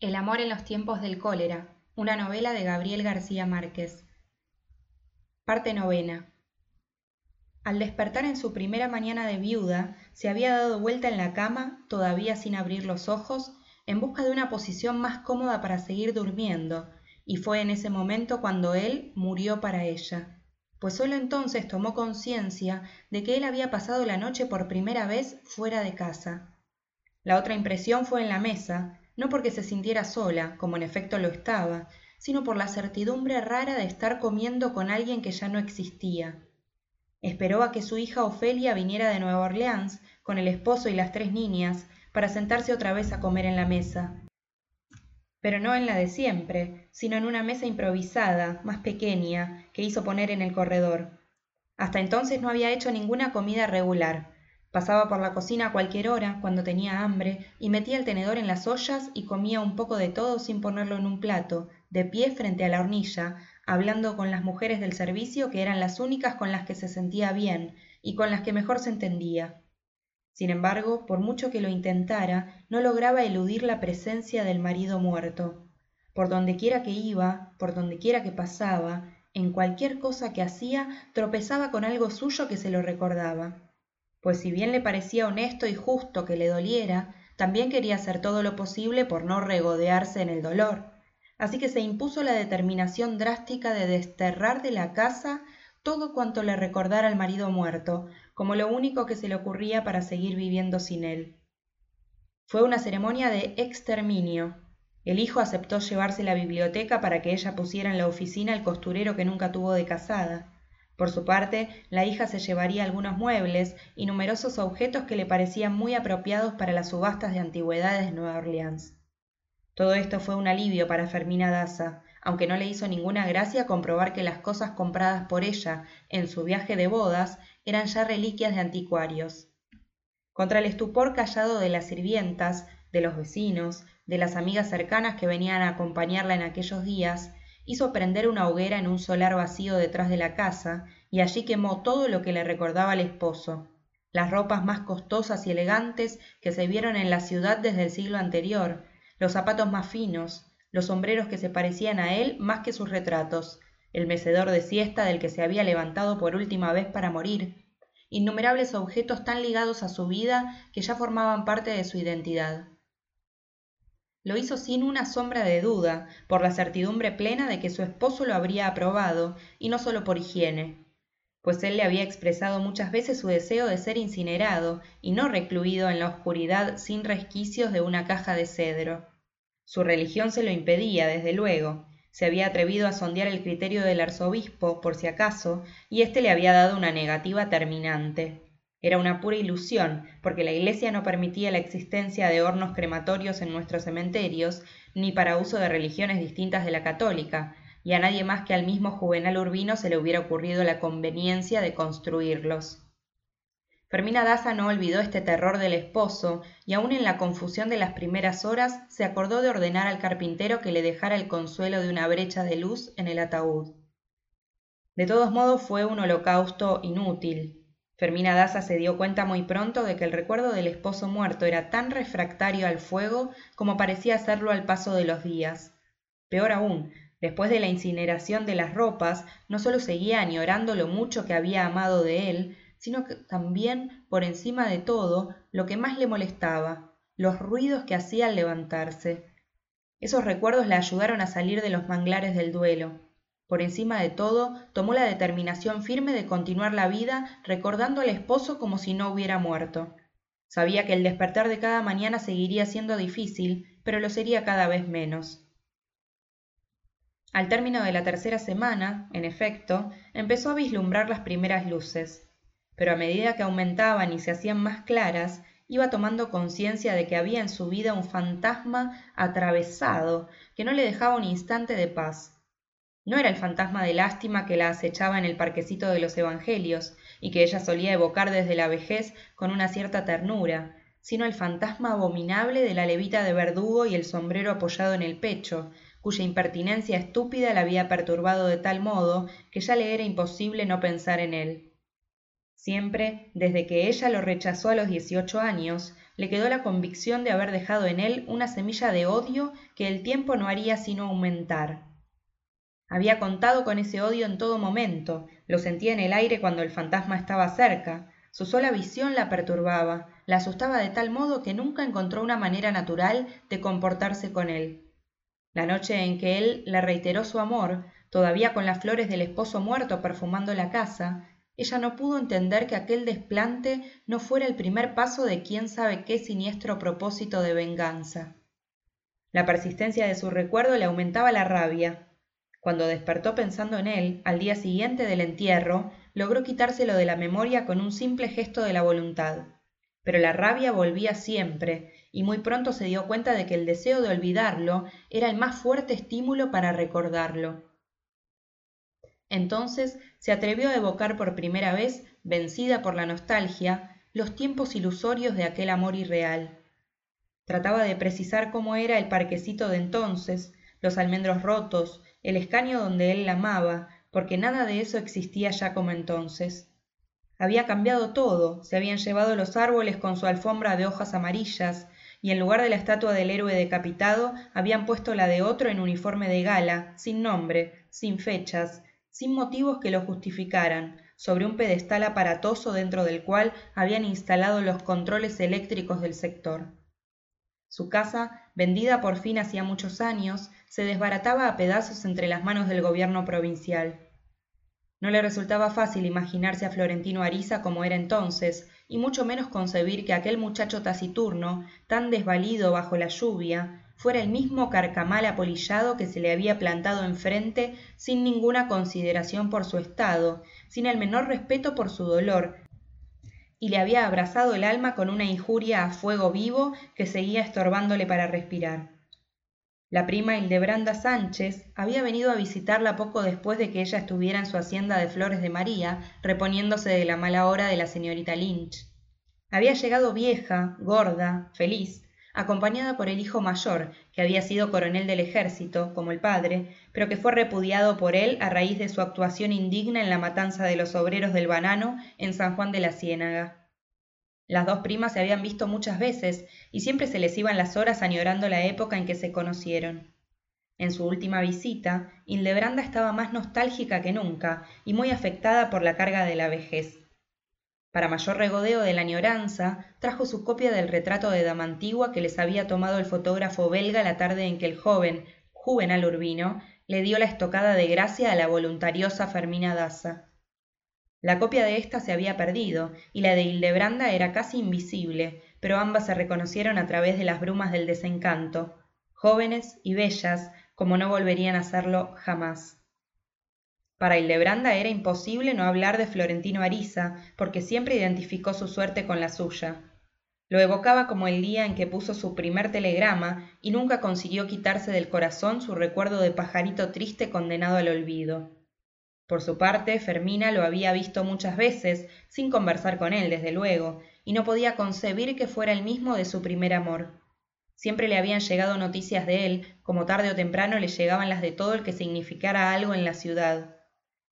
El amor en los tiempos del cólera, una novela de Gabriel García Márquez. Parte novena. Al despertar en su primera mañana de viuda, se había dado vuelta en la cama, todavía sin abrir los ojos, en busca de una posición más cómoda para seguir durmiendo, y fue en ese momento cuando él murió para ella, pues sólo entonces tomó conciencia de que él había pasado la noche por primera vez fuera de casa. La otra impresión fue en la mesa, no porque se sintiera sola, como en efecto lo estaba, sino por la certidumbre rara de estar comiendo con alguien que ya no existía. Esperó a que su hija Ofelia viniera de Nueva Orleans con el esposo y las tres niñas para sentarse otra vez a comer en la mesa. Pero no en la de siempre, sino en una mesa improvisada, más pequeña, que hizo poner en el corredor. Hasta entonces no había hecho ninguna comida regular, Pasaba por la cocina a cualquier hora, cuando tenía hambre, y metía el tenedor en las ollas y comía un poco de todo sin ponerlo en un plato, de pie frente a la hornilla, hablando con las mujeres del servicio que eran las únicas con las que se sentía bien y con las que mejor se entendía. Sin embargo, por mucho que lo intentara, no lograba eludir la presencia del marido muerto. Por donde quiera que iba, por donde quiera que pasaba, en cualquier cosa que hacía, tropezaba con algo suyo que se lo recordaba pues si bien le parecía honesto y justo que le doliera, también quería hacer todo lo posible por no regodearse en el dolor. Así que se impuso la determinación drástica de desterrar de la casa todo cuanto le recordara al marido muerto, como lo único que se le ocurría para seguir viviendo sin él. Fue una ceremonia de exterminio. El hijo aceptó llevarse la biblioteca para que ella pusiera en la oficina el costurero que nunca tuvo de casada. Por su parte, la hija se llevaría algunos muebles y numerosos objetos que le parecían muy apropiados para las subastas de antigüedades de Nueva Orleans. Todo esto fue un alivio para Fermina Daza, aunque no le hizo ninguna gracia comprobar que las cosas compradas por ella en su viaje de bodas eran ya reliquias de anticuarios. Contra el estupor callado de las sirvientas, de los vecinos, de las amigas cercanas que venían a acompañarla en aquellos días, hizo prender una hoguera en un solar vacío detrás de la casa, y allí quemó todo lo que le recordaba al esposo, las ropas más costosas y elegantes que se vieron en la ciudad desde el siglo anterior, los zapatos más finos, los sombreros que se parecían a él más que sus retratos, el mecedor de siesta del que se había levantado por última vez para morir, innumerables objetos tan ligados a su vida que ya formaban parte de su identidad lo hizo sin una sombra de duda, por la certidumbre plena de que su esposo lo habría aprobado, y no sólo por higiene, pues él le había expresado muchas veces su deseo de ser incinerado y no recluido en la oscuridad sin resquicios de una caja de cedro. Su religión se lo impedía, desde luego. Se había atrevido a sondear el criterio del arzobispo, por si acaso, y éste le había dado una negativa terminante. Era una pura ilusión, porque la Iglesia no permitía la existencia de hornos crematorios en nuestros cementerios, ni para uso de religiones distintas de la católica, y a nadie más que al mismo Juvenal Urbino se le hubiera ocurrido la conveniencia de construirlos. Fermina Daza no olvidó este terror del esposo, y aun en la confusión de las primeras horas se acordó de ordenar al carpintero que le dejara el consuelo de una brecha de luz en el ataúd. De todos modos fue un holocausto inútil, Fermina Daza se dio cuenta muy pronto de que el recuerdo del esposo muerto era tan refractario al fuego como parecía serlo al paso de los días. Peor aún, después de la incineración de las ropas, no solo seguía añorando lo mucho que había amado de él, sino que también, por encima de todo, lo que más le molestaba, los ruidos que hacía al levantarse. Esos recuerdos le ayudaron a salir de los manglares del duelo. Por encima de todo, tomó la determinación firme de continuar la vida recordando al esposo como si no hubiera muerto. Sabía que el despertar de cada mañana seguiría siendo difícil, pero lo sería cada vez menos. Al término de la tercera semana, en efecto, empezó a vislumbrar las primeras luces, pero a medida que aumentaban y se hacían más claras, iba tomando conciencia de que había en su vida un fantasma atravesado que no le dejaba un instante de paz no era el fantasma de lástima que la acechaba en el parquecito de los Evangelios y que ella solía evocar desde la vejez con una cierta ternura, sino el fantasma abominable de la levita de verdugo y el sombrero apoyado en el pecho, cuya impertinencia estúpida la había perturbado de tal modo que ya le era imposible no pensar en él. Siempre, desde que ella lo rechazó a los dieciocho años, le quedó la convicción de haber dejado en él una semilla de odio que el tiempo no haría sino aumentar. Había contado con ese odio en todo momento, lo sentía en el aire cuando el fantasma estaba cerca, su sola visión la perturbaba, la asustaba de tal modo que nunca encontró una manera natural de comportarse con él. La noche en que él le reiteró su amor, todavía con las flores del esposo muerto perfumando la casa, ella no pudo entender que aquel desplante no fuera el primer paso de quién sabe qué siniestro propósito de venganza. La persistencia de su recuerdo le aumentaba la rabia. Cuando despertó pensando en él, al día siguiente del entierro, logró quitárselo de la memoria con un simple gesto de la voluntad. Pero la rabia volvía siempre, y muy pronto se dio cuenta de que el deseo de olvidarlo era el más fuerte estímulo para recordarlo. Entonces se atrevió a evocar por primera vez, vencida por la nostalgia, los tiempos ilusorios de aquel amor irreal. Trataba de precisar cómo era el parquecito de entonces, los almendros rotos, el escaño donde él la amaba, porque nada de eso existía ya como entonces. Había cambiado todo, se habían llevado los árboles con su alfombra de hojas amarillas, y en lugar de la estatua del héroe decapitado habían puesto la de otro en uniforme de gala, sin nombre, sin fechas, sin motivos que lo justificaran, sobre un pedestal aparatoso dentro del cual habían instalado los controles eléctricos del sector. Su casa, vendida por fin hacía muchos años, se desbarataba a pedazos entre las manos del gobierno provincial. No le resultaba fácil imaginarse a Florentino Ariza como era entonces, y mucho menos concebir que aquel muchacho taciturno, tan desvalido bajo la lluvia, fuera el mismo carcamal apolillado que se le había plantado enfrente sin ninguna consideración por su estado, sin el menor respeto por su dolor, y le había abrazado el alma con una injuria a fuego vivo que seguía estorbándole para respirar. La prima Hildebranda Sánchez había venido a visitarla poco después de que ella estuviera en su hacienda de Flores de María, reponiéndose de la mala hora de la señorita Lynch. Había llegado vieja, gorda, feliz, acompañada por el hijo mayor, que había sido coronel del ejército, como el padre, pero que fue repudiado por él a raíz de su actuación indigna en la matanza de los obreros del banano en San Juan de la Ciénaga. Las dos primas se habían visto muchas veces y siempre se les iban las horas añorando la época en que se conocieron. En su última visita, Hildebranda estaba más nostálgica que nunca y muy afectada por la carga de la vejez. Para mayor regodeo de la añoranza, trajo su copia del retrato de dama antigua que les había tomado el fotógrafo belga la tarde en que el joven, Juvenal Urbino, le dio la estocada de gracia a la voluntariosa Fermina Daza. La copia de ésta se había perdido, y la de Hildebranda era casi invisible, pero ambas se reconocieron a través de las brumas del desencanto, jóvenes y bellas, como no volverían a serlo jamás. Para Hildebranda era imposible no hablar de Florentino Ariza, porque siempre identificó su suerte con la suya. Lo evocaba como el día en que puso su primer telegrama y nunca consiguió quitarse del corazón su recuerdo de pajarito triste condenado al olvido. Por su parte, Fermina lo había visto muchas veces, sin conversar con él, desde luego, y no podía concebir que fuera el mismo de su primer amor. Siempre le habían llegado noticias de él, como tarde o temprano le llegaban las de todo el que significara algo en la ciudad.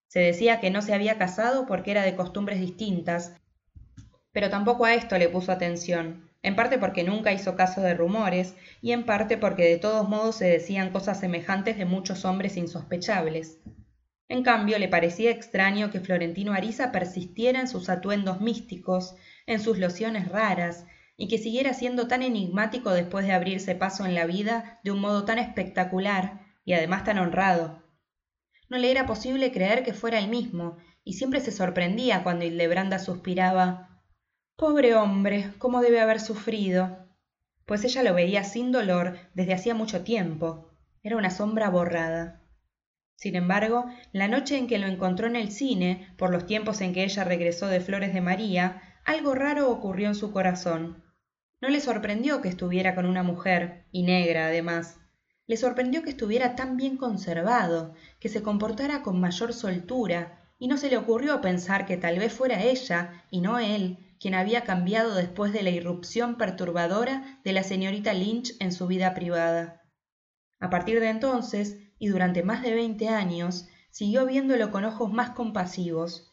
Se decía que no se había casado porque era de costumbres distintas, pero tampoco a esto le puso atención, en parte porque nunca hizo caso de rumores y en parte porque de todos modos se decían cosas semejantes de muchos hombres insospechables. En cambio, le parecía extraño que Florentino Ariza persistiera en sus atuendos místicos, en sus lociones raras, y que siguiera siendo tan enigmático después de abrirse paso en la vida de un modo tan espectacular y además tan honrado. No le era posible creer que fuera el mismo, y siempre se sorprendía cuando Hildebranda suspiraba Pobre hombre, cómo debe haber sufrido. Pues ella lo veía sin dolor desde hacía mucho tiempo. Era una sombra borrada. Sin embargo, la noche en que lo encontró en el cine, por los tiempos en que ella regresó de Flores de María, algo raro ocurrió en su corazón. No le sorprendió que estuviera con una mujer, y negra además. Le sorprendió que estuviera tan bien conservado, que se comportara con mayor soltura, y no se le ocurrió pensar que tal vez fuera ella, y no él, quien había cambiado después de la irrupción perturbadora de la señorita Lynch en su vida privada. A partir de entonces, y durante más de veinte años, siguió viéndolo con ojos más compasivos.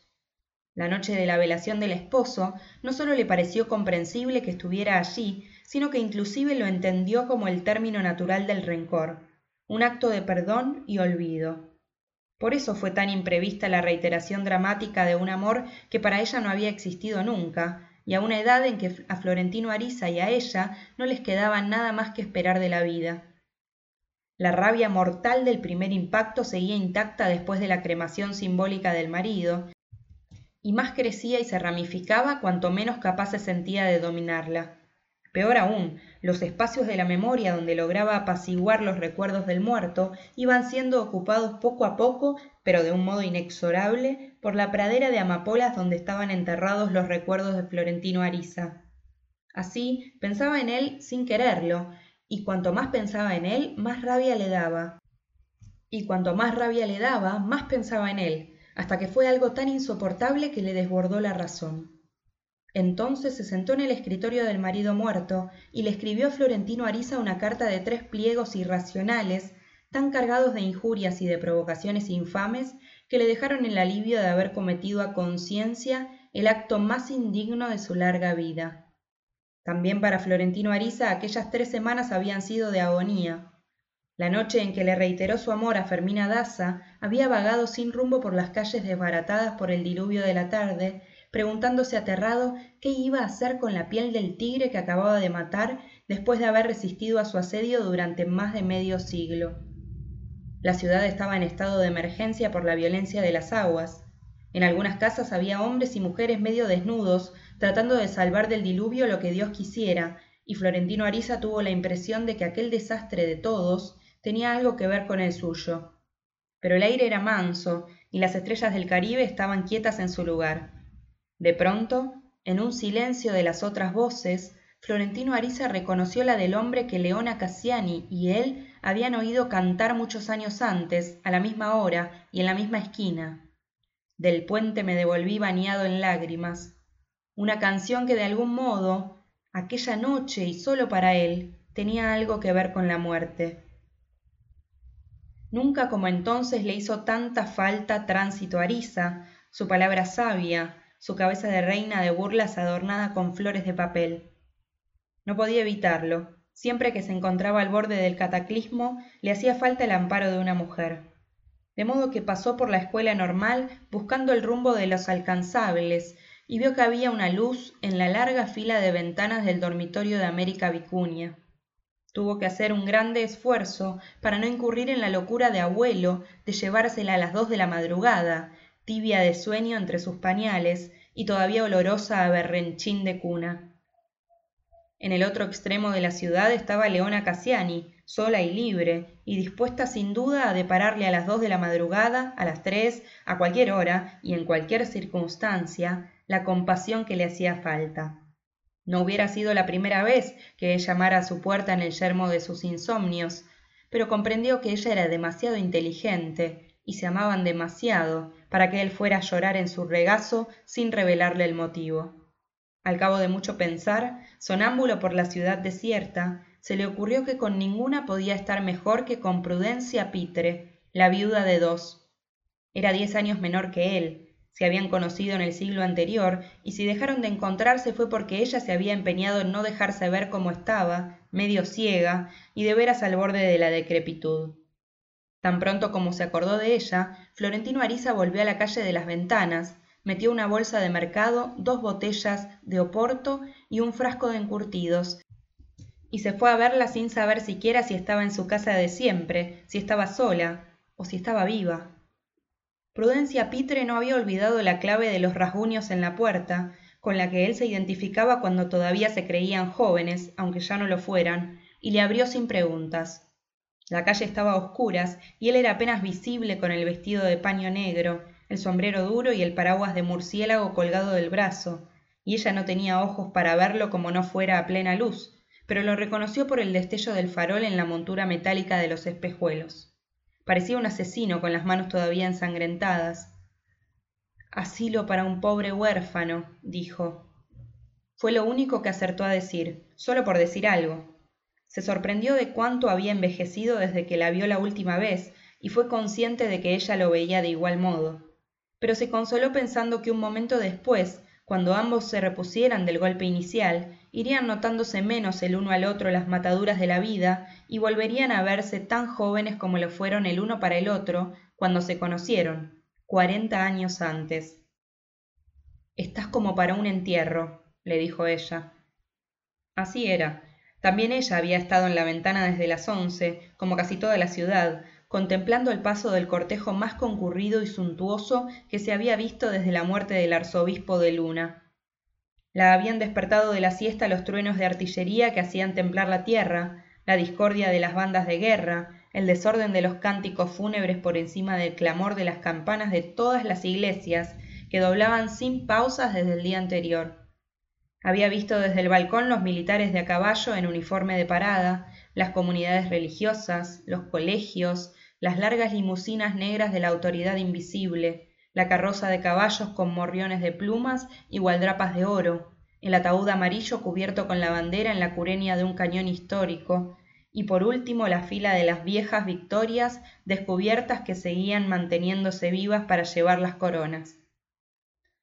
La noche de la velación del esposo no sólo le pareció comprensible que estuviera allí, sino que inclusive lo entendió como el término natural del rencor, un acto de perdón y olvido. Por eso fue tan imprevista la reiteración dramática de un amor que para ella no había existido nunca, y a una edad en que a Florentino Ariza y a ella no les quedaba nada más que esperar de la vida. La rabia mortal del primer impacto seguía intacta después de la cremación simbólica del marido, y más crecía y se ramificaba cuanto menos capaz se sentía de dominarla. Peor aún, los espacios de la memoria donde lograba apaciguar los recuerdos del muerto iban siendo ocupados poco a poco, pero de un modo inexorable, por la pradera de amapolas donde estaban enterrados los recuerdos de Florentino Ariza. Así, pensaba en él sin quererlo, y cuanto más pensaba en él, más rabia le daba. Y cuanto más rabia le daba, más pensaba en él, hasta que fue algo tan insoportable que le desbordó la razón. Entonces se sentó en el escritorio del marido muerto y le escribió a Florentino Ariza una carta de tres pliegos irracionales, tan cargados de injurias y de provocaciones infames, que le dejaron el alivio de haber cometido a conciencia el acto más indigno de su larga vida. También para Florentino Ariza aquellas tres semanas habían sido de agonía. La noche en que le reiteró su amor a Fermina Daza había vagado sin rumbo por las calles desbaratadas por el diluvio de la tarde preguntándose aterrado qué iba a hacer con la piel del tigre que acababa de matar después de haber resistido a su asedio durante más de medio siglo. La ciudad estaba en estado de emergencia por la violencia de las aguas. En algunas casas había hombres y mujeres medio desnudos, tratando de salvar del diluvio lo que Dios quisiera, y Florentino Ariza tuvo la impresión de que aquel desastre de todos tenía algo que ver con el suyo. Pero el aire era manso, y las estrellas del Caribe estaban quietas en su lugar. De pronto, en un silencio de las otras voces, Florentino Ariza reconoció la del hombre que Leona Cassiani y él habían oído cantar muchos años antes, a la misma hora y en la misma esquina. Del puente me devolví bañado en lágrimas. Una canción que de algún modo, aquella noche y solo para él, tenía algo que ver con la muerte. Nunca como entonces le hizo tanta falta tránsito Ariza, su palabra sabia, su cabeza de reina de burlas adornada con flores de papel. No podía evitarlo. Siempre que se encontraba al borde del cataclismo, le hacía falta el amparo de una mujer. De modo que pasó por la escuela normal buscando el rumbo de los alcanzables y vio que había una luz en la larga fila de ventanas del dormitorio de América Vicuña. Tuvo que hacer un grande esfuerzo para no incurrir en la locura de abuelo de llevársela a las dos de la madrugada tibia de sueño entre sus pañales y todavía olorosa a berrenchín de cuna. En el otro extremo de la ciudad estaba Leona Cassiani, sola y libre, y dispuesta sin duda a depararle a las dos de la madrugada, a las tres, a cualquier hora y en cualquier circunstancia, la compasión que le hacía falta. No hubiera sido la primera vez que él llamara a su puerta en el yermo de sus insomnios, pero comprendió que ella era demasiado inteligente y se amaban demasiado para que él fuera a llorar en su regazo sin revelarle el motivo. Al cabo de mucho pensar, sonámbulo por la ciudad desierta, se le ocurrió que con ninguna podía estar mejor que con Prudencia Pitre, la viuda de dos. Era diez años menor que él, se habían conocido en el siglo anterior, y si dejaron de encontrarse fue porque ella se había empeñado en no dejarse ver como estaba, medio ciega, y de veras al borde de la decrepitud. Tan pronto como se acordó de ella, Florentino Ariza volvió a la calle de las Ventanas, metió una bolsa de mercado, dos botellas de oporto y un frasco de encurtidos, y se fue a verla sin saber siquiera si estaba en su casa de siempre, si estaba sola o si estaba viva. Prudencia Pitre no había olvidado la clave de los rasguños en la puerta, con la que él se identificaba cuando todavía se creían jóvenes, aunque ya no lo fueran, y le abrió sin preguntas. La calle estaba a oscuras y él era apenas visible con el vestido de paño negro, el sombrero duro y el paraguas de murciélago colgado del brazo, y ella no tenía ojos para verlo como no fuera a plena luz, pero lo reconoció por el destello del farol en la montura metálica de los espejuelos. Parecía un asesino con las manos todavía ensangrentadas. Asilo para un pobre huérfano, dijo. Fue lo único que acertó a decir, solo por decir algo, se sorprendió de cuánto había envejecido desde que la vio la última vez y fue consciente de que ella lo veía de igual modo. pero se consoló pensando que un momento después cuando ambos se repusieran del golpe inicial irían notándose menos el uno al otro las mataduras de la vida y volverían a verse tan jóvenes como lo fueron el uno para el otro cuando se conocieron cuarenta años antes. Estás como para un entierro le dijo ella. Así era. También ella había estado en la ventana desde las once como casi toda la ciudad contemplando el paso del cortejo más concurrido y suntuoso que se había visto desde la muerte del arzobispo de luna la habían despertado de la siesta los truenos de artillería que hacían temblar la tierra la discordia de las bandas de guerra el desorden de los cánticos fúnebres por encima del clamor de las campanas de todas las iglesias que doblaban sin pausas desde el día anterior. Había visto desde el balcón los militares de a caballo en uniforme de parada las comunidades religiosas los colegios las largas limusinas negras de la autoridad invisible la carroza de caballos con morriones de plumas y gualdrapas de oro el ataúd amarillo cubierto con la bandera en la curenia de un cañón histórico y por último la fila de las viejas victorias descubiertas que seguían manteniéndose vivas para llevar las coronas.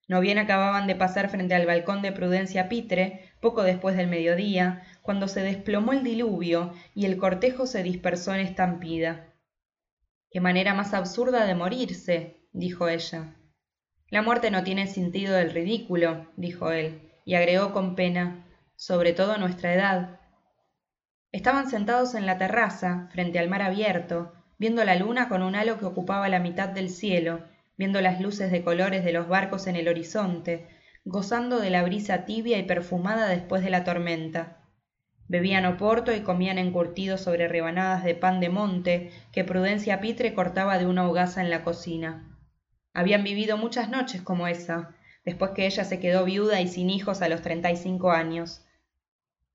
No bien acababan de pasar frente al balcón de prudencia pitre poco después del mediodía cuando se desplomó el diluvio y el cortejo se dispersó en estampida. Qué manera más absurda de morirse dijo ella. La muerte no tiene sentido del ridículo dijo él y agregó con pena sobre todo nuestra edad. Estaban sentados en la terraza frente al mar abierto viendo la luna con un halo que ocupaba la mitad del cielo viendo las luces de colores de los barcos en el horizonte gozando de la brisa tibia y perfumada después de la tormenta. Bebían oporto y comían encurtidos sobre rebanadas de pan de monte que prudencia pitre cortaba de una hogaza en la cocina habían vivido muchas noches como esa después que ella se quedó viuda y sin hijos a los treinta y cinco años.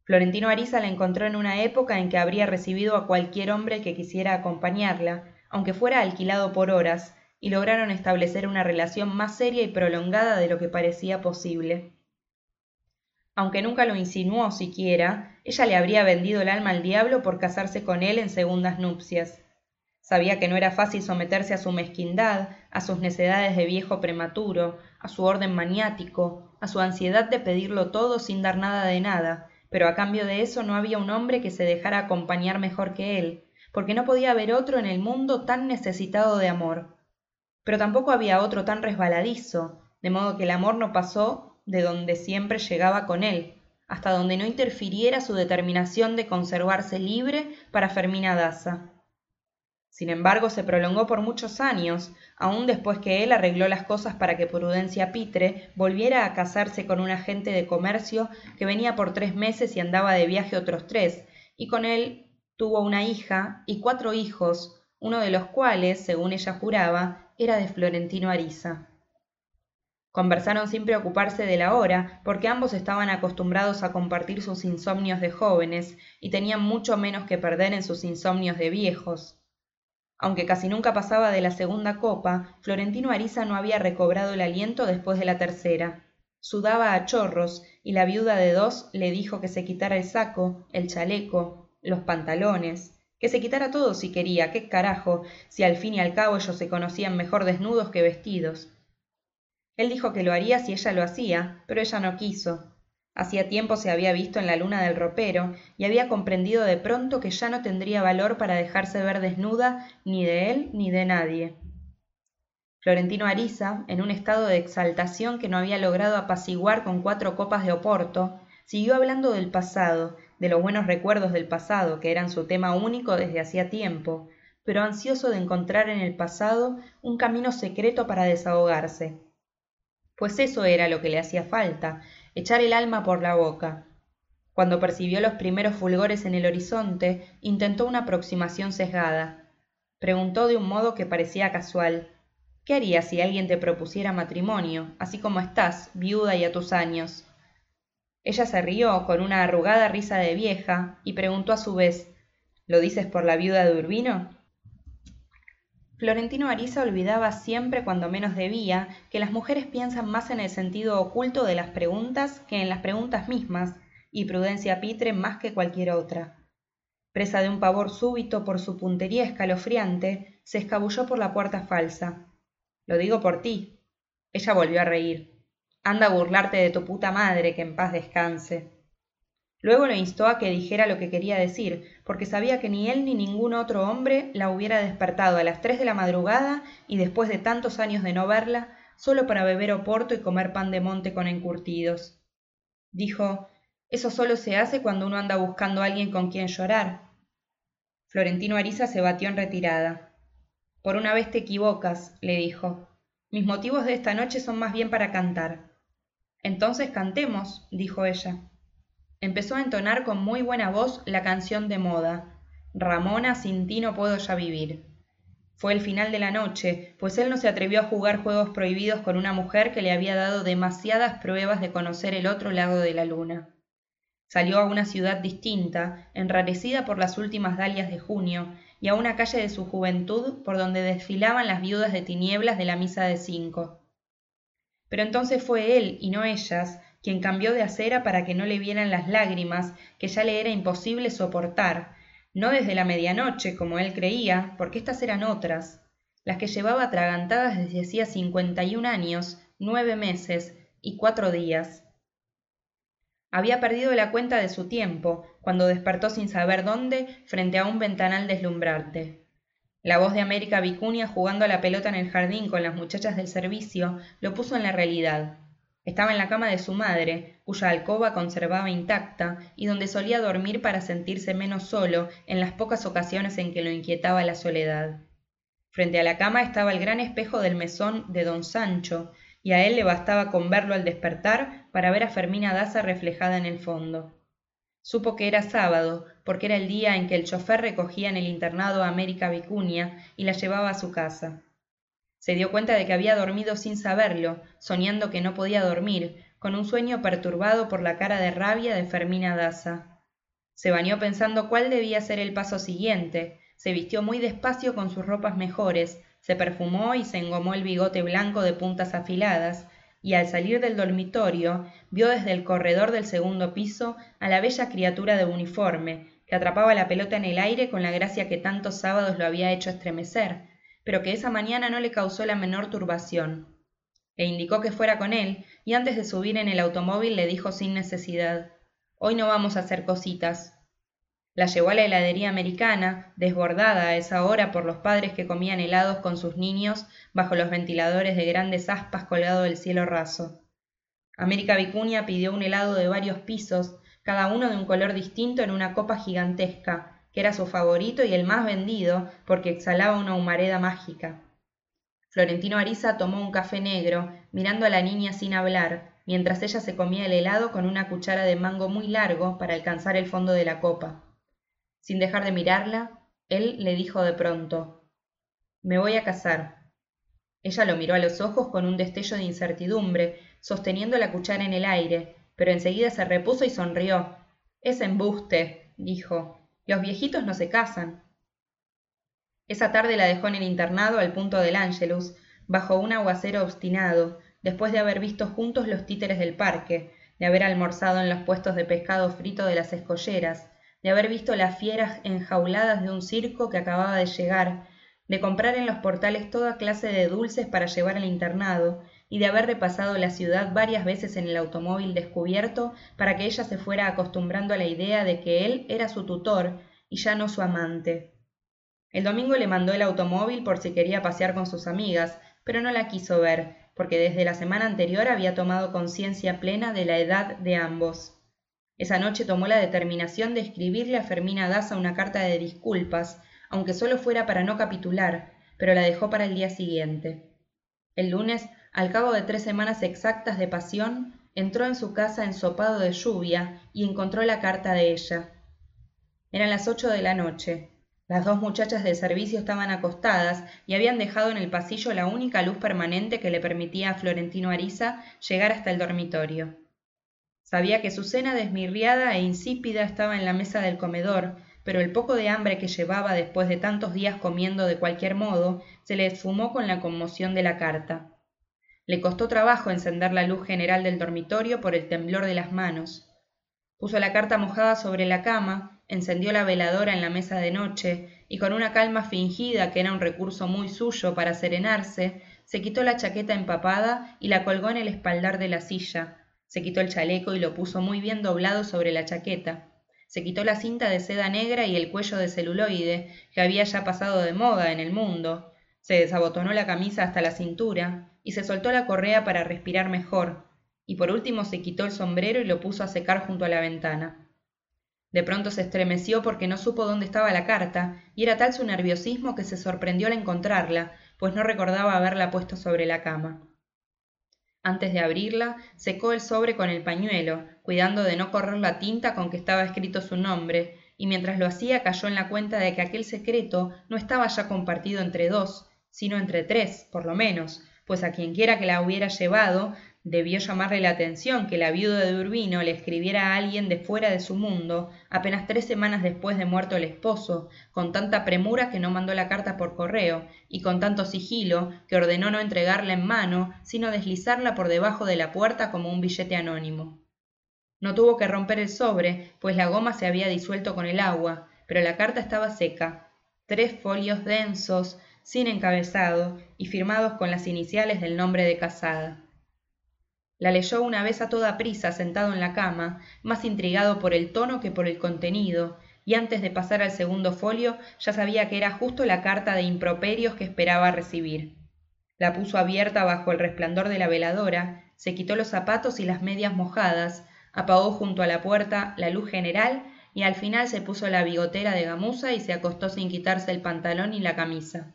Florentino ariza la encontró en una época en que habría recibido a cualquier hombre que quisiera acompañarla aunque fuera alquilado por horas y lograron establecer una relación más seria y prolongada de lo que parecía posible. Aunque nunca lo insinuó siquiera ella le habría vendido el alma al diablo por casarse con él en segundas nupcias sabía que no era fácil someterse a su mezquindad a sus necedades de viejo prematuro a su orden maniático a su ansiedad de pedirlo todo sin dar nada de nada. Pero a cambio de eso no había un hombre que se dejara acompañar mejor que él porque no podía haber otro en el mundo tan necesitado de amor. Pero tampoco había otro tan resbaladizo de modo que el amor no pasó de donde siempre llegaba con él hasta donde no interfiriera su determinación de conservarse libre para fermina daza sin embargo se prolongó por muchos años aun después que él arregló las cosas para que prudencia pitre volviera a casarse con un agente de comercio que venía por tres meses y andaba de viaje otros tres y con él tuvo una hija y cuatro hijos uno de los cuales según ella juraba era de florentino ariza. Conversaron sin preocuparse de la hora porque ambos estaban acostumbrados a compartir sus insomnios de jóvenes y tenían mucho menos que perder en sus insomnios de viejos aunque casi nunca pasaba de la segunda copa florentino ariza no había recobrado el aliento después de la tercera. Sudaba a chorros y la viuda de dos le dijo que se quitara el saco el chaleco los pantalones que se quitara todo si quería qué carajo si al fin y al cabo ellos se conocían mejor desnudos que vestidos. Él dijo que lo haría si ella lo hacía pero ella no quiso hacía tiempo se había visto en la luna del ropero y había comprendido de pronto que ya no tendría valor para dejarse ver desnuda ni de él ni de nadie. Florentino ariza en un estado de exaltación que no había logrado apaciguar con cuatro copas de oporto siguió hablando del pasado de los buenos recuerdos del pasado que eran su tema único desde hacía tiempo pero ansioso de encontrar en el pasado un camino secreto para desahogarse. Pues eso era lo que le hacía falta echar el alma por la boca. Cuando percibió los primeros fulgores en el horizonte intentó una aproximación sesgada. Preguntó de un modo que parecía casual. Qué harías si alguien te propusiera matrimonio así como estás viuda y a tus años ella se rió con una arrugada risa de vieja y preguntó a su vez lo dices por la viuda de urbino florentino ariza olvidaba siempre cuando menos debía que las mujeres piensan más en el sentido oculto de las preguntas que en las preguntas mismas y prudencia pitre más que cualquier otra. Presa de un pavor súbito por su puntería escalofriante se escabulló por la puerta falsa. Lo digo por ti ella volvió a reír. Anda a burlarte de tu puta madre que en paz descanse luego lo instó a que dijera lo que quería decir porque sabía que ni él ni ningún otro hombre la hubiera despertado a las tres de la madrugada y después de tantos años de no verla sólo para beber oporto y comer pan de monte con encurtidos. Dijo eso sólo se hace cuando uno anda buscando a alguien con quien llorar florentino ariza se batió en retirada. Por una vez te equivocas le dijo. Mis motivos de esta noche son más bien para cantar entonces cantemos dijo ella empezó a entonar con muy buena voz la canción de moda ramona sin ti no puedo ya vivir fue el final de la noche pues él no se atrevió a jugar juegos prohibidos con una mujer que le había dado demasiadas pruebas de conocer el otro lado de la luna. Salió a una ciudad distinta enrarecida por las últimas dalias de junio y a una calle de su juventud por donde desfilaban las viudas de tinieblas de la misa de cinco. Pero entonces fue él y no ellas quien cambió de acera para que no le vieran las lágrimas que ya le era imposible soportar. No desde la medianoche como él creía porque éstas eran otras las que llevaba atragantadas desde hacía cincuenta y un años nueve meses y cuatro días. Había perdido la cuenta de su tiempo cuando despertó sin saber dónde frente a un ventanal deslumbrante. La voz de américa vicuña jugando a la pelota en el jardín con las muchachas del servicio lo puso en la realidad estaba en la cama de su madre cuya alcoba conservaba intacta y donde solía dormir para sentirse menos solo en las pocas ocasiones en que lo inquietaba la soledad. Frente a la cama estaba el gran espejo del mesón de don sancho y a él le bastaba con verlo al despertar para ver a fermina daza reflejada en el fondo. Supo que era sábado porque era el día en que el chofer recogía en el internado a américa vicuña y la llevaba a su casa se dio cuenta de que había dormido sin saberlo soñando que no podía dormir con un sueño perturbado por la cara de rabia de fermina daza se bañó pensando cuál debía ser el paso siguiente. Se vistió muy despacio con sus ropas mejores se perfumó y se engomó el bigote blanco de puntas afiladas y al salir del dormitorio vio desde el corredor del segundo piso a la bella criatura de uniforme que atrapaba la pelota en el aire con la gracia que tantos sábados lo había hecho estremecer pero que esa mañana no le causó la menor turbación. Le indicó que fuera con él y antes de subir en el automóvil le dijo sin necesidad hoy no vamos a hacer cositas la llevó a la heladería americana desbordada a esa hora por los padres que comían helados con sus niños bajo los ventiladores de grandes aspas colgado del cielo raso. América vicuña pidió un helado de varios pisos cada uno de un color distinto en una copa gigantesca que era su favorito y el más vendido porque exhalaba una humareda mágica. Florentino ariza tomó un café negro mirando a la niña sin hablar mientras ella se comía el helado con una cuchara de mango muy largo para alcanzar el fondo de la copa. Sin dejar de mirarla él le dijo de pronto me voy a casar ella lo miró a los ojos con un destello de incertidumbre sosteniendo la cuchara en el aire pero enseguida se repuso y sonrió. Es embuste dijo los viejitos no se casan. Esa tarde la dejó en el internado al punto del ángelus bajo un aguacero obstinado después de haber visto juntos los títeres del parque de haber almorzado en los puestos de pescado frito de las escolleras de haber visto las fieras enjauladas de un circo que acababa de llegar de comprar en los portales toda clase de dulces para llevar al internado y de haber repasado la ciudad varias veces en el automóvil descubierto para que ella se fuera acostumbrando a la idea de que él era su tutor y ya no su amante. El domingo le mandó el automóvil por si quería pasear con sus amigas pero no la quiso ver porque desde la semana anterior había tomado conciencia plena de la edad de ambos. Esa noche tomó la determinación de escribirle a fermina daza una carta de disculpas aunque sólo fuera para no capitular pero la dejó para el día siguiente. El lunes al cabo de tres semanas exactas de pasión entró en su casa ensopado de lluvia y encontró la carta de ella. Eran las ocho de la noche. Las dos muchachas del servicio estaban acostadas y habían dejado en el pasillo la única luz permanente que le permitía a florentino ariza llegar hasta el dormitorio. Sabía que su cena desmirriada e insípida estaba en la mesa del comedor pero el poco de hambre que llevaba después de tantos días comiendo de cualquier modo se le esfumó con la conmoción de la carta le costó trabajo encender la luz general del dormitorio por el temblor de las manos puso la carta mojada sobre la cama encendió la veladora en la mesa de noche y con una calma fingida que era un recurso muy suyo para serenarse se quitó la chaqueta empapada y la colgó en el espaldar de la silla. Se quitó el chaleco y lo puso muy bien doblado sobre la chaqueta. Se quitó la cinta de seda negra y el cuello de celuloide, que había ya pasado de moda en el mundo. Se desabotonó la camisa hasta la cintura y se soltó la correa para respirar mejor, y por último se quitó el sombrero y lo puso a secar junto a la ventana. De pronto se estremeció porque no supo dónde estaba la carta, y era tal su nerviosismo que se sorprendió al encontrarla, pues no recordaba haberla puesto sobre la cama. Antes de abrirla, secó el sobre con el pañuelo, cuidando de no correr la tinta con que estaba escrito su nombre, y mientras lo hacía cayó en la cuenta de que aquel secreto no estaba ya compartido entre dos, sino entre tres, por lo menos, pues a quienquiera que la hubiera llevado debió llamarle la atención que la viuda de Urbino le escribiera a alguien de fuera de su mundo, apenas tres semanas después de muerto el esposo, con tanta premura que no mandó la carta por correo, y con tanto sigilo que ordenó no entregarla en mano, sino deslizarla por debajo de la puerta como un billete anónimo. No tuvo que romper el sobre, pues la goma se había disuelto con el agua, pero la carta estaba seca. Tres folios densos, sin encabezado, y firmados con las iniciales del nombre de casada. La leyó una vez a toda prisa sentado en la cama, más intrigado por el tono que por el contenido, y antes de pasar al segundo folio ya sabía que era justo la carta de improperios que esperaba recibir. La puso abierta bajo el resplandor de la veladora, se quitó los zapatos y las medias mojadas, apagó junto a la puerta la luz general y al final se puso la bigotera de gamuza y se acostó sin quitarse el pantalón y la camisa.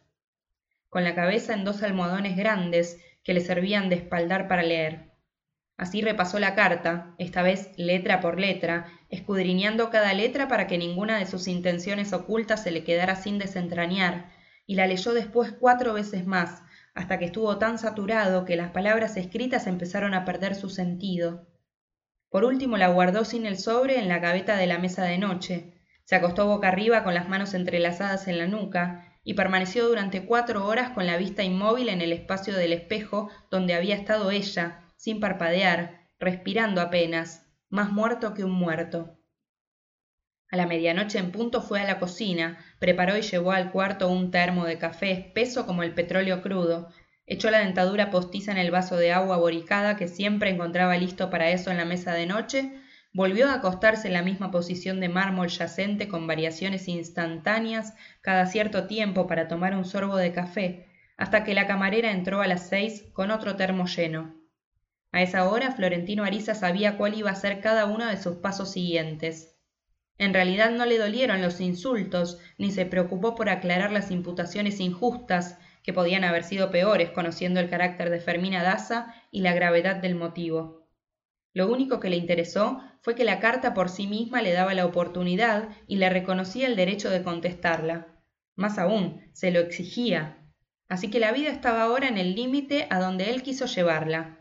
Con la cabeza en dos almohadones grandes que le servían de espaldar para leer. Así repasó la carta, esta vez letra por letra, escudriñando cada letra para que ninguna de sus intenciones ocultas se le quedara sin desentrañar, y la leyó después cuatro veces más, hasta que estuvo tan saturado que las palabras escritas empezaron a perder su sentido. Por último la guardó sin el sobre en la gaveta de la mesa de noche, se acostó boca arriba con las manos entrelazadas en la nuca, y permaneció durante cuatro horas con la vista inmóvil en el espacio del espejo donde había estado ella, sin parpadear, respirando apenas, más muerto que un muerto. A la medianoche en punto fue a la cocina, preparó y llevó al cuarto un termo de café espeso como el petróleo crudo, echó la dentadura postiza en el vaso de agua boricada que siempre encontraba listo para eso en la mesa de noche, volvió a acostarse en la misma posición de mármol yacente con variaciones instantáneas cada cierto tiempo para tomar un sorbo de café, hasta que la camarera entró a las seis con otro termo lleno. A esa hora Florentino Ariza sabía cuál iba a ser cada uno de sus pasos siguientes. En realidad no le dolieron los insultos, ni se preocupó por aclarar las imputaciones injustas, que podían haber sido peores conociendo el carácter de Fermina Daza y la gravedad del motivo. Lo único que le interesó fue que la carta por sí misma le daba la oportunidad y le reconocía el derecho de contestarla. Más aún, se lo exigía. Así que la vida estaba ahora en el límite a donde él quiso llevarla.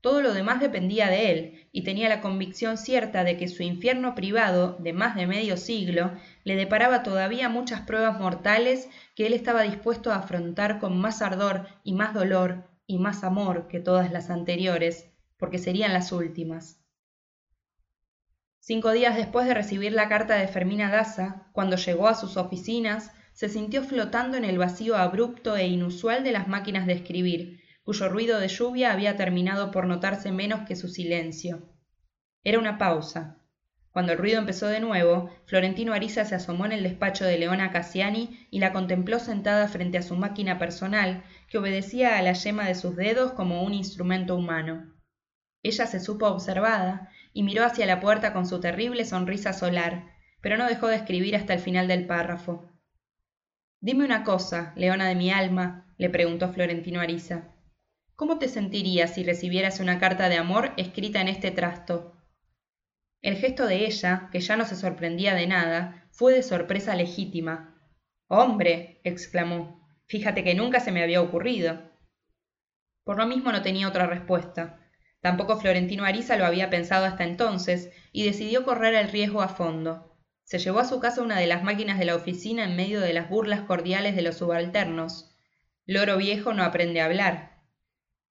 Todo lo demás dependía de él, y tenía la convicción cierta de que su infierno privado, de más de medio siglo, le deparaba todavía muchas pruebas mortales que él estaba dispuesto a afrontar con más ardor y más dolor y más amor que todas las anteriores, porque serían las últimas. Cinco días después de recibir la carta de Fermina Daza, cuando llegó a sus oficinas, se sintió flotando en el vacío abrupto e inusual de las máquinas de escribir, cuyo ruido de lluvia había terminado por notarse menos que su silencio. Era una pausa. Cuando el ruido empezó de nuevo, Florentino Ariza se asomó en el despacho de Leona Cassiani y la contempló sentada frente a su máquina personal, que obedecía a la yema de sus dedos como un instrumento humano. Ella se supo observada y miró hacia la puerta con su terrible sonrisa solar, pero no dejó de escribir hasta el final del párrafo. Dime una cosa, Leona de mi alma, le preguntó Florentino Ariza. ¿Cómo te sentirías si recibieras una carta de amor escrita en este trasto? El gesto de ella, que ya no se sorprendía de nada, fue de sorpresa legítima. Hombre, exclamó, fíjate que nunca se me había ocurrido. Por lo mismo no tenía otra respuesta. Tampoco Florentino Ariza lo había pensado hasta entonces, y decidió correr el riesgo a fondo. Se llevó a su casa una de las máquinas de la oficina en medio de las burlas cordiales de los subalternos. Loro viejo no aprende a hablar,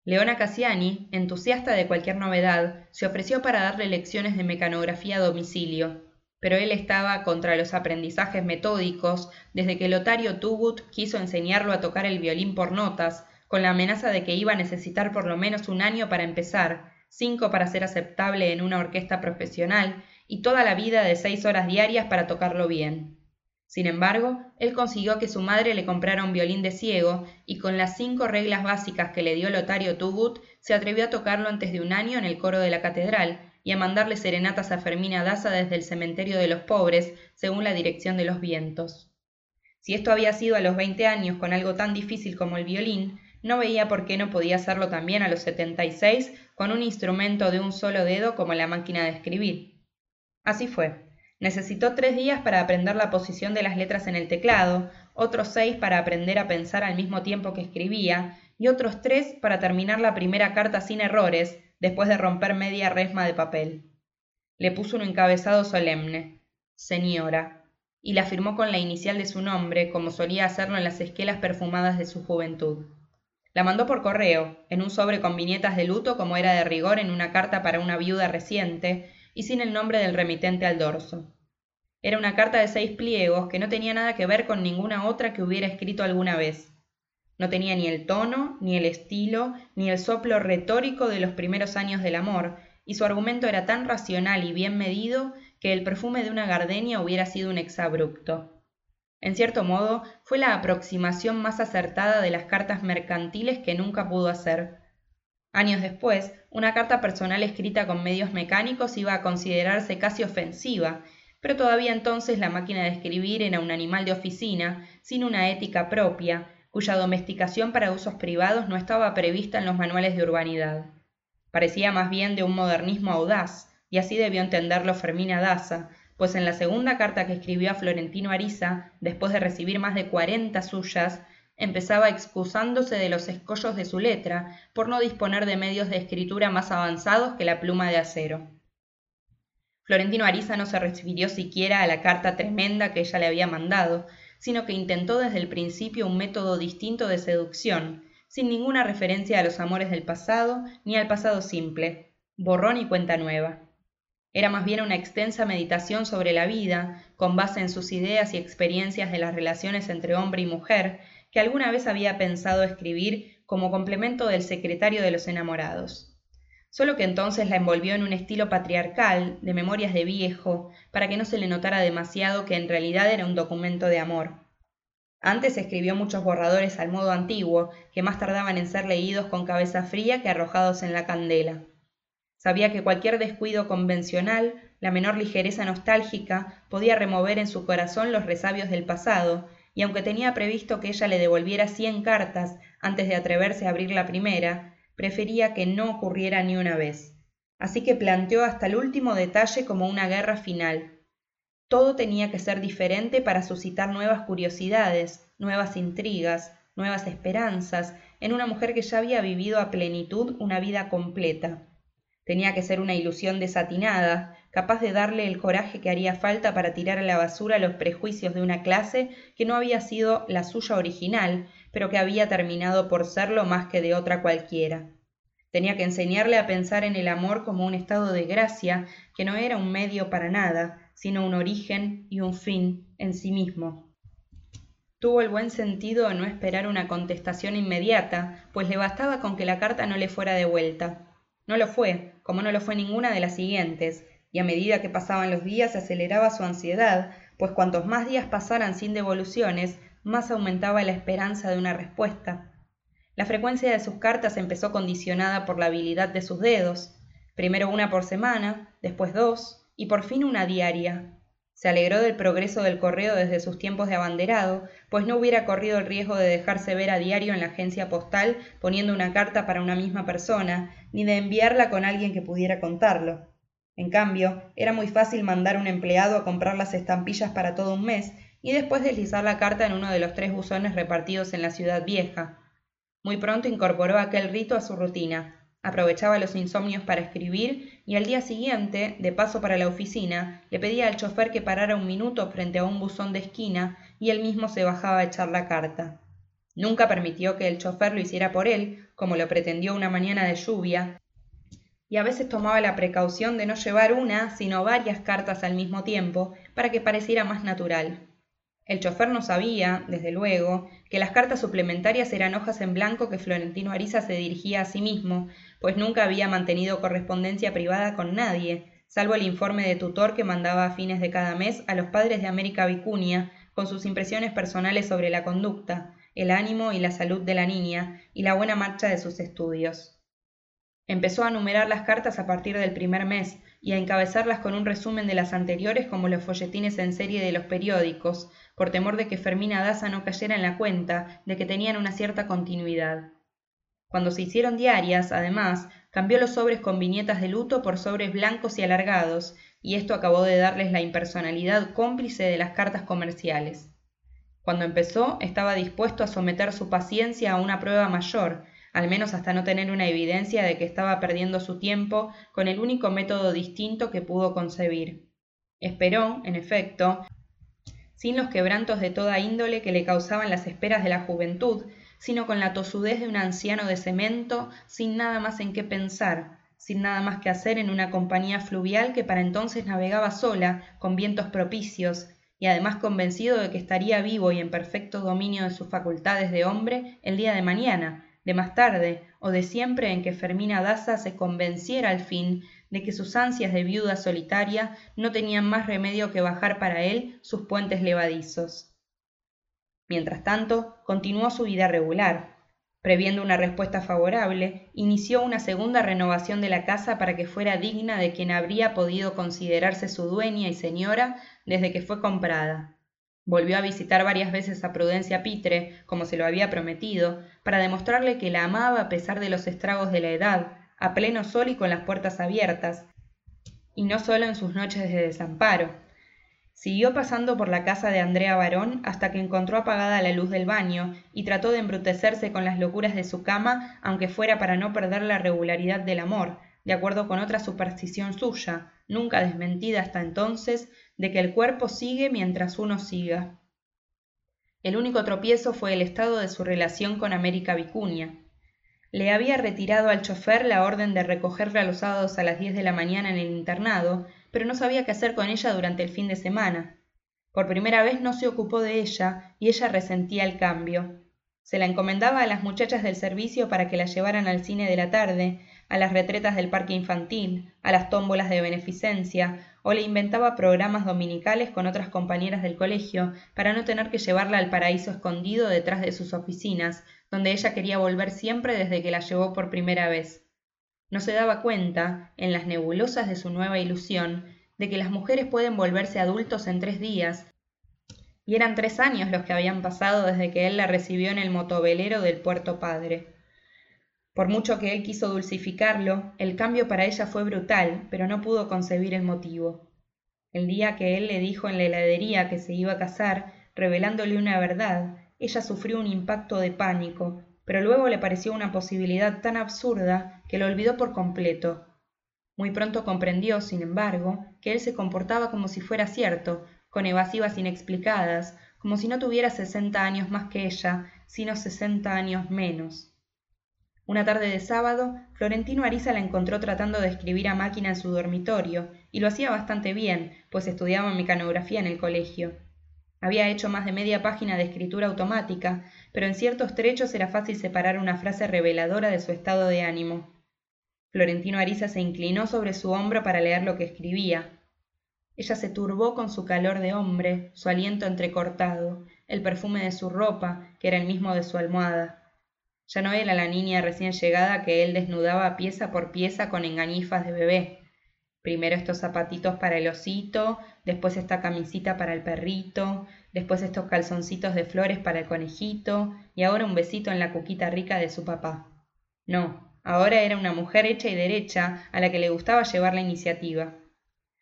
Leona Cassiani, entusiasta de cualquier novedad, se ofreció para darle lecciones de mecanografía a domicilio, pero él estaba contra los aprendizajes metódicos desde que Lotario Tubut quiso enseñarlo a tocar el violín por notas, con la amenaza de que iba a necesitar por lo menos un año para empezar, cinco para ser aceptable en una orquesta profesional y toda la vida de seis horas diarias para tocarlo bien. Sin embargo, él consiguió que su madre le comprara un violín de ciego y con las cinco reglas básicas que le dio Lotario Tugut se atrevió a tocarlo antes de un año en el coro de la catedral y a mandarle serenatas a Fermina Daza desde el cementerio de los pobres, según la dirección de los vientos. Si esto había sido a los veinte años con algo tan difícil como el violín, no veía por qué no podía hacerlo también a los setenta y seis con un instrumento de un solo dedo como la máquina de escribir. Así fue. Necesitó tres días para aprender la posición de las letras en el teclado, otros seis para aprender a pensar al mismo tiempo que escribía, y otros tres para terminar la primera carta sin errores, después de romper media resma de papel. Le puso un encabezado solemne, Señora, y la firmó con la inicial de su nombre, como solía hacerlo en las esquelas perfumadas de su juventud. La mandó por correo, en un sobre con viñetas de luto como era de rigor en una carta para una viuda reciente, y sin el nombre del remitente al dorso. Era una carta de seis pliegos que no tenía nada que ver con ninguna otra que hubiera escrito alguna vez. No tenía ni el tono, ni el estilo, ni el soplo retórico de los primeros años del amor, y su argumento era tan racional y bien medido que el perfume de una gardenia hubiera sido un exabrupto. En cierto modo, fue la aproximación más acertada de las cartas mercantiles que nunca pudo hacer. Años después, una carta personal escrita con medios mecánicos iba a considerarse casi ofensiva, pero todavía entonces la máquina de escribir era un animal de oficina, sin una ética propia, cuya domesticación para usos privados no estaba prevista en los manuales de urbanidad. Parecía más bien de un modernismo audaz, y así debió entenderlo Fermina Daza, pues en la segunda carta que escribió a Florentino Ariza, después de recibir más de cuarenta suyas, empezaba excusándose de los escollos de su letra por no disponer de medios de escritura más avanzados que la pluma de acero. Florentino Ariza no se refirió siquiera a la carta tremenda que ella le había mandado, sino que intentó desde el principio un método distinto de seducción, sin ninguna referencia a los amores del pasado ni al pasado simple, borrón y cuenta nueva. Era más bien una extensa meditación sobre la vida, con base en sus ideas y experiencias de las relaciones entre hombre y mujer, que alguna vez había pensado escribir como complemento del secretario de los enamorados. Solo que entonces la envolvió en un estilo patriarcal, de memorias de viejo, para que no se le notara demasiado que en realidad era un documento de amor. Antes escribió muchos borradores al modo antiguo, que más tardaban en ser leídos con cabeza fría que arrojados en la candela. Sabía que cualquier descuido convencional, la menor ligereza nostálgica, podía remover en su corazón los resabios del pasado, y aunque tenía previsto que ella le devolviera cien cartas antes de atreverse a abrir la primera, prefería que no ocurriera ni una vez. Así que planteó hasta el último detalle como una guerra final. Todo tenía que ser diferente para suscitar nuevas curiosidades, nuevas intrigas, nuevas esperanzas, en una mujer que ya había vivido a plenitud una vida completa. Tenía que ser una ilusión desatinada, capaz de darle el coraje que haría falta para tirar a la basura los prejuicios de una clase que no había sido la suya original, pero que había terminado por serlo más que de otra cualquiera. Tenía que enseñarle a pensar en el amor como un estado de gracia que no era un medio para nada, sino un origen y un fin en sí mismo. Tuvo el buen sentido de no esperar una contestación inmediata, pues le bastaba con que la carta no le fuera devuelta. No lo fue, como no lo fue ninguna de las siguientes, y a medida que pasaban los días se aceleraba su ansiedad, pues cuantos más días pasaran sin devoluciones, más aumentaba la esperanza de una respuesta. La frecuencia de sus cartas empezó condicionada por la habilidad de sus dedos, primero una por semana, después dos, y por fin una diaria, se alegró del progreso del correo desde sus tiempos de abanderado, pues no hubiera corrido el riesgo de dejarse ver a diario en la agencia postal poniendo una carta para una misma persona, ni de enviarla con alguien que pudiera contarlo. En cambio, era muy fácil mandar un empleado a comprar las estampillas para todo un mes y después deslizar la carta en uno de los tres buzones repartidos en la ciudad vieja. Muy pronto incorporó aquel rito a su rutina, Aprovechaba los insomnios para escribir y al día siguiente, de paso para la oficina, le pedía al chofer que parara un minuto frente a un buzón de esquina y él mismo se bajaba a echar la carta. Nunca permitió que el chofer lo hiciera por él, como lo pretendió una mañana de lluvia, y a veces tomaba la precaución de no llevar una, sino varias cartas al mismo tiempo, para que pareciera más natural. El chofer no sabía, desde luego, que las cartas suplementarias eran hojas en blanco que Florentino Ariza se dirigía a sí mismo, pues nunca había mantenido correspondencia privada con nadie, salvo el informe de tutor que mandaba a fines de cada mes a los padres de América Vicuña, con sus impresiones personales sobre la conducta, el ánimo y la salud de la niña, y la buena marcha de sus estudios. Empezó a numerar las cartas a partir del primer mes y a encabezarlas con un resumen de las anteriores como los folletines en serie de los periódicos, por temor de que Fermina Daza no cayera en la cuenta de que tenían una cierta continuidad. Cuando se hicieron diarias, además, cambió los sobres con viñetas de luto por sobres blancos y alargados, y esto acabó de darles la impersonalidad cómplice de las cartas comerciales. Cuando empezó, estaba dispuesto a someter su paciencia a una prueba mayor, al menos hasta no tener una evidencia de que estaba perdiendo su tiempo con el único método distinto que pudo concebir. Esperó, en efecto, sin los quebrantos de toda índole que le causaban las esperas de la juventud, sino con la tosudez de un anciano de cemento, sin nada más en qué pensar, sin nada más que hacer en una compañía fluvial que para entonces navegaba sola, con vientos propicios, y además convencido de que estaría vivo y en perfecto dominio de sus facultades de hombre el día de mañana, de más tarde o de siempre en que Fermina Daza se convenciera al fin de que sus ansias de viuda solitaria no tenían más remedio que bajar para él sus puentes levadizos. Mientras tanto, continuó su vida regular. Previendo una respuesta favorable, inició una segunda renovación de la casa para que fuera digna de quien habría podido considerarse su dueña y señora desde que fue comprada. Volvió a visitar varias veces a Prudencia Pitre, como se lo había prometido, para demostrarle que la amaba a pesar de los estragos de la edad, a pleno sol y con las puertas abiertas, y no solo en sus noches de desamparo. Siguió pasando por la casa de Andrea Barón hasta que encontró apagada la luz del baño y trató de embrutecerse con las locuras de su cama, aunque fuera para no perder la regularidad del amor, de acuerdo con otra superstición suya, nunca desmentida hasta entonces, de que el cuerpo sigue mientras uno siga. El único tropiezo fue el estado de su relación con América Vicuña. Le había retirado al chofer la orden de recogerla los sábados a las diez de la mañana en el internado, pero no sabía qué hacer con ella durante el fin de semana. Por primera vez no se ocupó de ella y ella resentía el cambio. Se la encomendaba a las muchachas del servicio para que la llevaran al cine de la tarde, a las retretas del parque infantil, a las tómbolas de beneficencia, o le inventaba programas dominicales con otras compañeras del colegio para no tener que llevarla al paraíso escondido detrás de sus oficinas, donde ella quería volver siempre desde que la llevó por primera vez. No se daba cuenta, en las nebulosas de su nueva ilusión, de que las mujeres pueden volverse adultos en tres días, y eran tres años los que habían pasado desde que él la recibió en el motovelero del puerto padre. Por mucho que él quiso dulcificarlo, el cambio para ella fue brutal, pero no pudo concebir el motivo. El día que él le dijo en la heladería que se iba a casar, revelándole una verdad, ella sufrió un impacto de pánico, pero luego le pareció una posibilidad tan absurda que lo olvidó por completo. Muy pronto comprendió, sin embargo, que él se comportaba como si fuera cierto, con evasivas inexplicadas, como si no tuviera sesenta años más que ella, sino sesenta años menos. Una tarde de sábado, Florentino Ariza la encontró tratando de escribir a máquina en su dormitorio, y lo hacía bastante bien, pues estudiaba mecanografía en el colegio. Había hecho más de media página de escritura automática, pero en ciertos trechos era fácil separar una frase reveladora de su estado de ánimo. Florentino Ariza se inclinó sobre su hombro para leer lo que escribía. Ella se turbó con su calor de hombre, su aliento entrecortado, el perfume de su ropa, que era el mismo de su almohada. Ya no era la niña recién llegada que él desnudaba pieza por pieza con engañifas de bebé. Primero estos zapatitos para el osito, después esta camisita para el perrito, después estos calzoncitos de flores para el conejito, y ahora un besito en la cuquita rica de su papá. No, ahora era una mujer hecha y derecha a la que le gustaba llevar la iniciativa.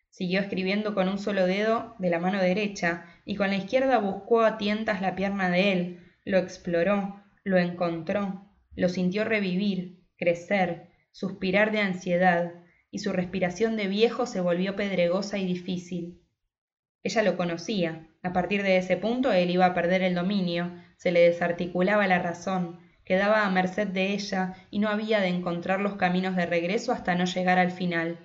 Siguió escribiendo con un solo dedo de la mano derecha y con la izquierda buscó a tientas la pierna de él, lo exploró, lo encontró, lo sintió revivir, crecer, suspirar de ansiedad, y su respiración de viejo se volvió pedregosa y difícil. Ella lo conocía. A partir de ese punto él iba a perder el dominio, se le desarticulaba la razón, quedaba a merced de ella y no había de encontrar los caminos de regreso hasta no llegar al final.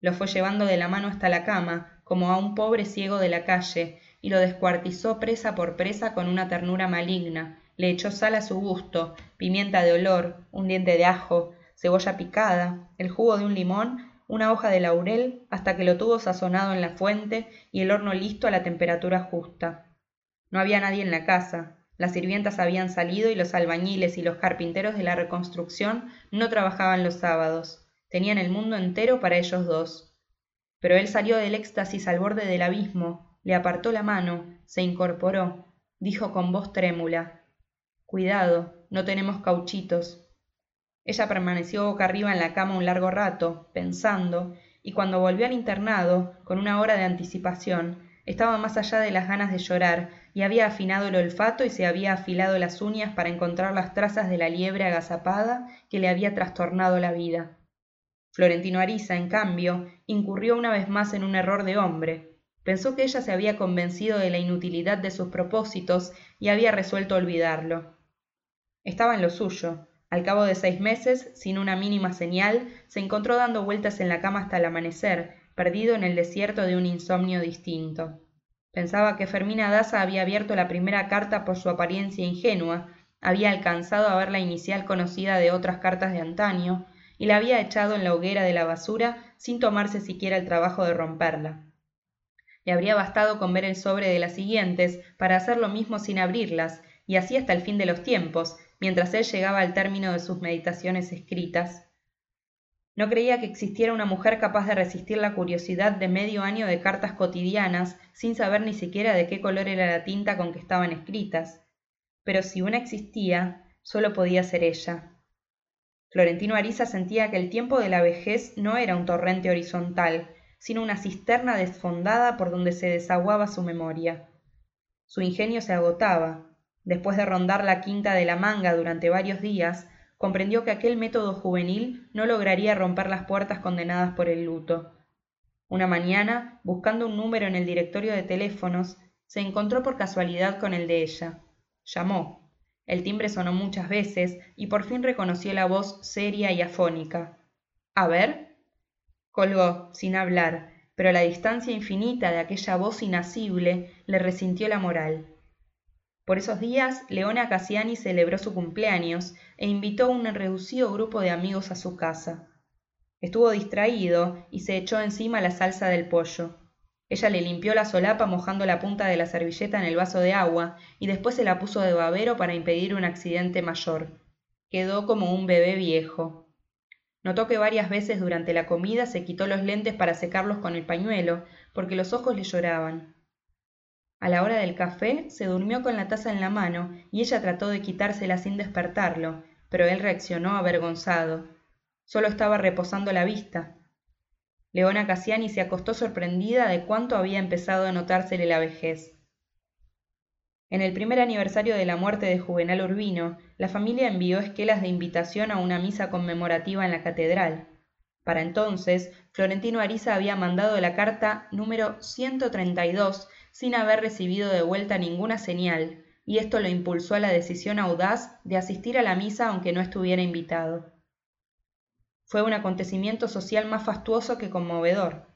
Lo fue llevando de la mano hasta la cama, como a un pobre ciego de la calle, y lo descuartizó presa por presa con una ternura maligna, le echó sal a su gusto, pimienta de olor, un diente de ajo, cebolla picada, el jugo de un limón, una hoja de laurel, hasta que lo tuvo sazonado en la fuente y el horno listo a la temperatura justa. No había nadie en la casa, las sirvientas habían salido y los albañiles y los carpinteros de la reconstrucción no trabajaban los sábados. Tenían el mundo entero para ellos dos. Pero él salió del éxtasis al borde del abismo, le apartó la mano, se incorporó, dijo con voz trémula Cuidado, no tenemos cauchitos. Ella permaneció boca arriba en la cama un largo rato, pensando, y cuando volvió al internado, con una hora de anticipación, estaba más allá de las ganas de llorar, y había afinado el olfato y se había afilado las uñas para encontrar las trazas de la liebre agazapada que le había trastornado la vida. Florentino Ariza, en cambio, incurrió una vez más en un error de hombre. Pensó que ella se había convencido de la inutilidad de sus propósitos y había resuelto olvidarlo. Estaba en lo suyo. Al cabo de seis meses, sin una mínima señal, se encontró dando vueltas en la cama hasta el amanecer, perdido en el desierto de un insomnio distinto. Pensaba que Fermina Daza había abierto la primera carta por su apariencia ingenua, había alcanzado a ver la inicial conocida de otras cartas de antaño, y la había echado en la hoguera de la basura sin tomarse siquiera el trabajo de romperla. Le habría bastado con ver el sobre de las siguientes para hacer lo mismo sin abrirlas, y así hasta el fin de los tiempos, mientras él llegaba al término de sus meditaciones escritas. No creía que existiera una mujer capaz de resistir la curiosidad de medio año de cartas cotidianas sin saber ni siquiera de qué color era la tinta con que estaban escritas. Pero si una existía, solo podía ser ella. Florentino Ariza sentía que el tiempo de la vejez no era un torrente horizontal, sino una cisterna desfondada por donde se desaguaba su memoria. Su ingenio se agotaba, Después de rondar la quinta de la manga durante varios días, comprendió que aquel método juvenil no lograría romper las puertas condenadas por el luto. Una mañana, buscando un número en el directorio de teléfonos, se encontró por casualidad con el de ella. Llamó. El timbre sonó muchas veces y por fin reconoció la voz seria y afónica. A ver. Colgó, sin hablar, pero la distancia infinita de aquella voz inasible le resintió la moral. Por esos días, Leona Cassiani celebró su cumpleaños e invitó a un reducido grupo de amigos a su casa. Estuvo distraído y se echó encima la salsa del pollo. Ella le limpió la solapa mojando la punta de la servilleta en el vaso de agua y después se la puso de babero para impedir un accidente mayor. Quedó como un bebé viejo. Notó que varias veces durante la comida se quitó los lentes para secarlos con el pañuelo, porque los ojos le lloraban. A la hora del café se durmió con la taza en la mano y ella trató de quitársela sin despertarlo, pero él reaccionó avergonzado. Solo estaba reposando la vista. Leona Cassiani se acostó sorprendida de cuánto había empezado a notársele la vejez. En el primer aniversario de la muerte de Juvenal Urbino, la familia envió esquelas de invitación a una misa conmemorativa en la catedral. Para entonces, Florentino Ariza había mandado la carta número 132 sin haber recibido de vuelta ninguna señal, y esto lo impulsó a la decisión audaz de asistir a la misa aunque no estuviera invitado. Fue un acontecimiento social más fastuoso que conmovedor.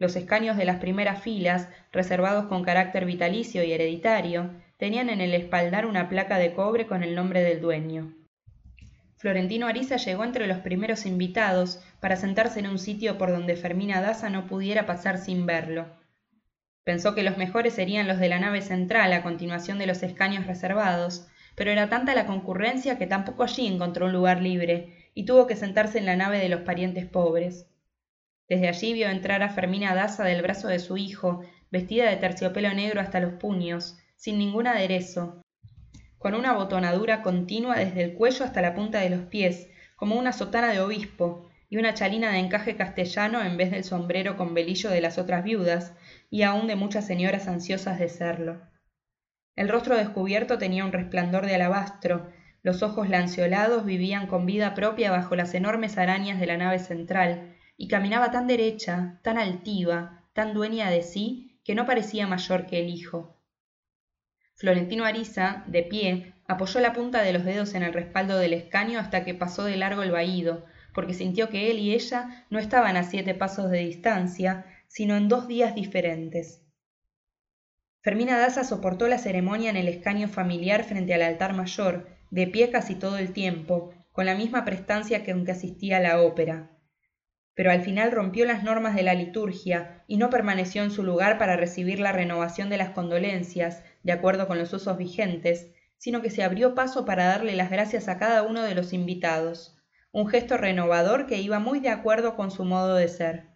Los escaños de las primeras filas, reservados con carácter vitalicio y hereditario, tenían en el espaldar una placa de cobre con el nombre del dueño. Florentino Ariza llegó entre los primeros invitados para sentarse en un sitio por donde Fermina Daza no pudiera pasar sin verlo. Pensó que los mejores serían los de la nave central a continuación de los escaños reservados, pero era tanta la concurrencia que tampoco allí encontró un lugar libre, y tuvo que sentarse en la nave de los parientes pobres. Desde allí vio entrar a Fermina Daza del brazo de su hijo, vestida de terciopelo negro hasta los puños, sin ningún aderezo, con una botonadura continua desde el cuello hasta la punta de los pies, como una sotana de obispo, y una chalina de encaje castellano en vez del sombrero con velillo de las otras viudas, y aun de muchas señoras ansiosas de serlo. El rostro descubierto tenía un resplandor de alabastro, los ojos lanceolados vivían con vida propia bajo las enormes arañas de la nave central, y caminaba tan derecha, tan altiva, tan dueña de sí, que no parecía mayor que el hijo. Florentino Ariza, de pie, apoyó la punta de los dedos en el respaldo del escaño hasta que pasó de largo el vaído, porque sintió que él y ella no estaban a siete pasos de distancia, sino en dos días diferentes. Fermina Daza soportó la ceremonia en el escaño familiar frente al altar mayor, de pie casi todo el tiempo, con la misma prestancia que aunque asistía a la ópera. Pero al final rompió las normas de la liturgia y no permaneció en su lugar para recibir la renovación de las condolencias, de acuerdo con los usos vigentes, sino que se abrió paso para darle las gracias a cada uno de los invitados, un gesto renovador que iba muy de acuerdo con su modo de ser.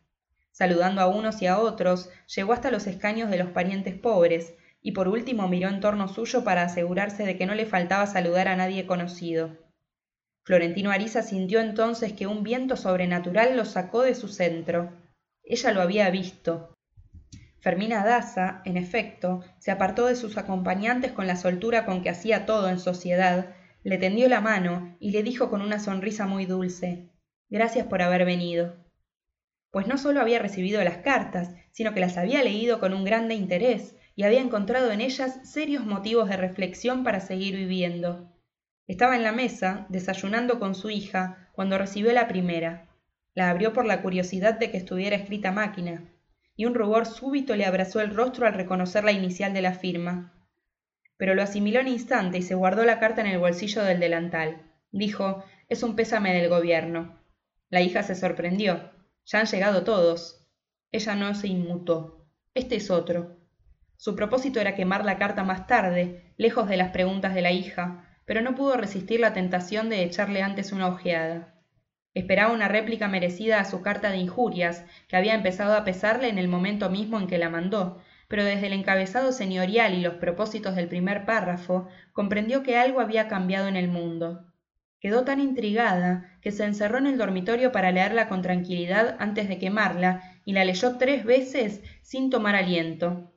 Saludando a unos y a otros, llegó hasta los escaños de los parientes pobres, y por último miró en torno suyo para asegurarse de que no le faltaba saludar a nadie conocido. Florentino Ariza sintió entonces que un viento sobrenatural lo sacó de su centro. Ella lo había visto. Fermina Daza, en efecto, se apartó de sus acompañantes con la soltura con que hacía todo en sociedad, le tendió la mano y le dijo con una sonrisa muy dulce Gracias por haber venido. Pues no solo había recibido las cartas, sino que las había leído con un grande interés y había encontrado en ellas serios motivos de reflexión para seguir viviendo. Estaba en la mesa, desayunando con su hija, cuando recibió la primera. La abrió por la curiosidad de que estuviera escrita máquina, y un rubor súbito le abrazó el rostro al reconocer la inicial de la firma. Pero lo asimiló en instante y se guardó la carta en el bolsillo del delantal. Dijo, es un pésame del gobierno. La hija se sorprendió. Ya han llegado todos. Ella no se inmutó. Este es otro. Su propósito era quemar la carta más tarde, lejos de las preguntas de la hija, pero no pudo resistir la tentación de echarle antes una ojeada. Esperaba una réplica merecida a su carta de injurias, que había empezado a pesarle en el momento mismo en que la mandó, pero desde el encabezado señorial y los propósitos del primer párrafo, comprendió que algo había cambiado en el mundo. Quedó tan intrigada que se encerró en el dormitorio para leerla con tranquilidad antes de quemarla, y la leyó tres veces sin tomar aliento.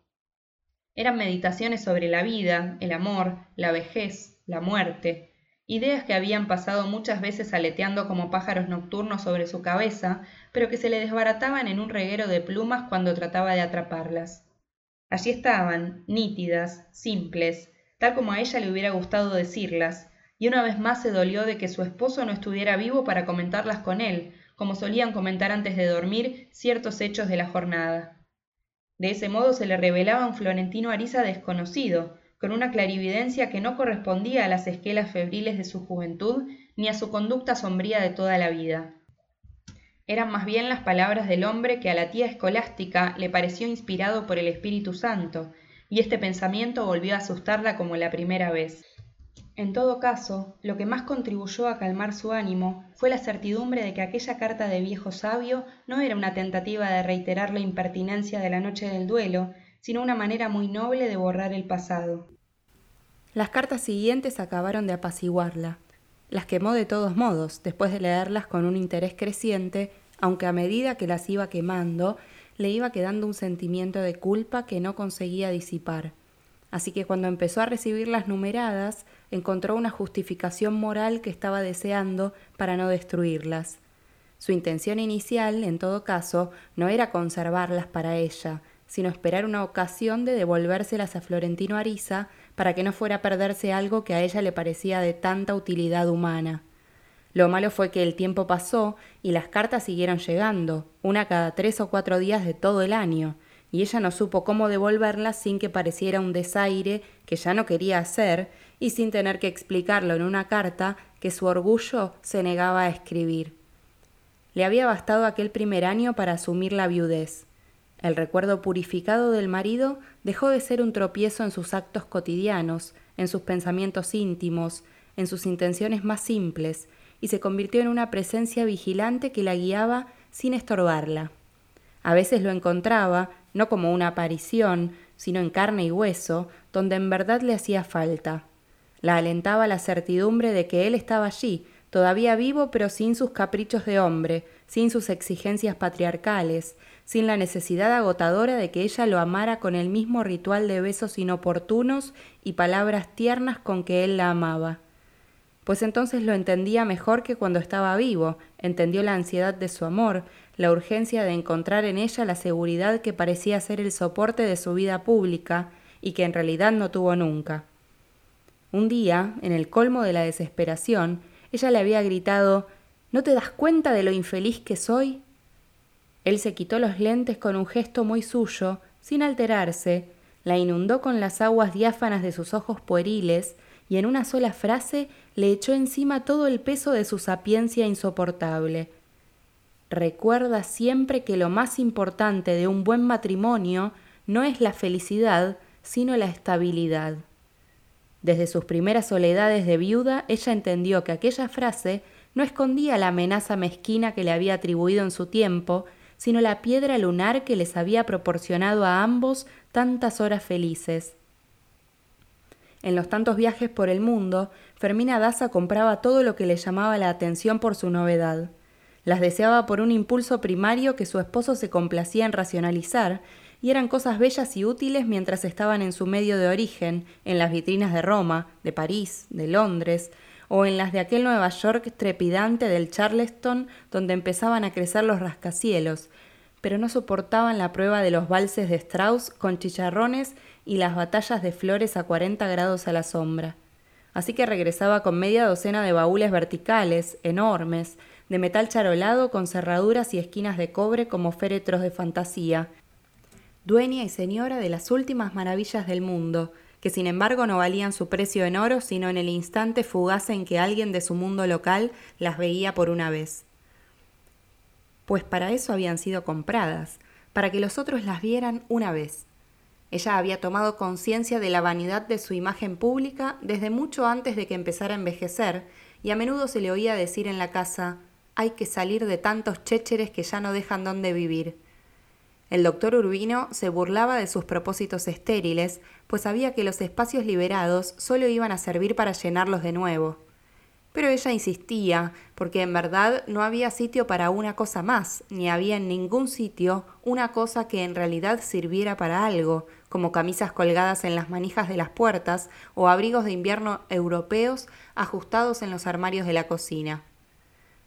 Eran meditaciones sobre la vida, el amor, la vejez, la muerte, ideas que habían pasado muchas veces aleteando como pájaros nocturnos sobre su cabeza, pero que se le desbarataban en un reguero de plumas cuando trataba de atraparlas. Allí estaban, nítidas, simples, tal como a ella le hubiera gustado decirlas, y una vez más se dolió de que su esposo no estuviera vivo para comentarlas con él, como solían comentar antes de dormir ciertos hechos de la jornada. De ese modo se le revelaba un florentino Ariza desconocido, con una clarividencia que no correspondía a las esquelas febriles de su juventud ni a su conducta sombría de toda la vida. Eran más bien las palabras del hombre que a la tía escolástica le pareció inspirado por el Espíritu Santo, y este pensamiento volvió a asustarla como la primera vez. En todo caso, lo que más contribuyó a calmar su ánimo fue la certidumbre de que aquella carta de viejo sabio no era una tentativa de reiterar la impertinencia de la noche del duelo, sino una manera muy noble de borrar el pasado. Las cartas siguientes acabaron de apaciguarla. Las quemó de todos modos, después de leerlas con un interés creciente, aunque a medida que las iba quemando, le iba quedando un sentimiento de culpa que no conseguía disipar. Así que cuando empezó a recibir las numeradas, encontró una justificación moral que estaba deseando para no destruirlas. Su intención inicial, en todo caso, no era conservarlas para ella, sino esperar una ocasión de devolvérselas a Florentino Ariza para que no fuera a perderse algo que a ella le parecía de tanta utilidad humana. Lo malo fue que el tiempo pasó y las cartas siguieron llegando, una cada tres o cuatro días de todo el año, y ella no supo cómo devolverlas sin que pareciera un desaire que ya no quería hacer y sin tener que explicarlo en una carta que su orgullo se negaba a escribir. Le había bastado aquel primer año para asumir la viudez. El recuerdo purificado del marido dejó de ser un tropiezo en sus actos cotidianos, en sus pensamientos íntimos, en sus intenciones más simples, y se convirtió en una presencia vigilante que la guiaba sin estorbarla. A veces lo encontraba, no como una aparición, sino en carne y hueso, donde en verdad le hacía falta. La alentaba la certidumbre de que él estaba allí, todavía vivo pero sin sus caprichos de hombre, sin sus exigencias patriarcales, sin la necesidad agotadora de que ella lo amara con el mismo ritual de besos inoportunos y palabras tiernas con que él la amaba. Pues entonces lo entendía mejor que cuando estaba vivo, entendió la ansiedad de su amor, la urgencia de encontrar en ella la seguridad que parecía ser el soporte de su vida pública y que en realidad no tuvo nunca. Un día, en el colmo de la desesperación, ella le había gritado ¿No te das cuenta de lo infeliz que soy? Él se quitó los lentes con un gesto muy suyo, sin alterarse, la inundó con las aguas diáfanas de sus ojos pueriles y en una sola frase le echó encima todo el peso de su sapiencia insoportable. Recuerda siempre que lo más importante de un buen matrimonio no es la felicidad, sino la estabilidad. Desde sus primeras soledades de viuda, ella entendió que aquella frase no escondía la amenaza mezquina que le había atribuido en su tiempo, sino la piedra lunar que les había proporcionado a ambos tantas horas felices. En los tantos viajes por el mundo, Fermina Daza compraba todo lo que le llamaba la atención por su novedad. Las deseaba por un impulso primario que su esposo se complacía en racionalizar, y eran cosas bellas y útiles mientras estaban en su medio de origen, en las vitrinas de Roma, de París, de Londres, o en las de aquel Nueva York trepidante del Charleston donde empezaban a crecer los rascacielos, pero no soportaban la prueba de los valses de Strauss con chicharrones y las batallas de flores a 40 grados a la sombra. Así que regresaba con media docena de baúles verticales, enormes, de metal charolado con cerraduras y esquinas de cobre como féretros de fantasía, dueña y señora de las últimas maravillas del mundo, que sin embargo no valían su precio en oro, sino en el instante fugaz en que alguien de su mundo local las veía por una vez. Pues para eso habían sido compradas, para que los otros las vieran una vez. Ella había tomado conciencia de la vanidad de su imagen pública desde mucho antes de que empezara a envejecer, y a menudo se le oía decir en la casa hay que salir de tantos chécheres que ya no dejan dónde vivir. El doctor Urbino se burlaba de sus propósitos estériles, pues sabía que los espacios liberados solo iban a servir para llenarlos de nuevo. Pero ella insistía, porque en verdad no había sitio para una cosa más, ni había en ningún sitio una cosa que en realidad sirviera para algo, como camisas colgadas en las manijas de las puertas o abrigos de invierno europeos ajustados en los armarios de la cocina.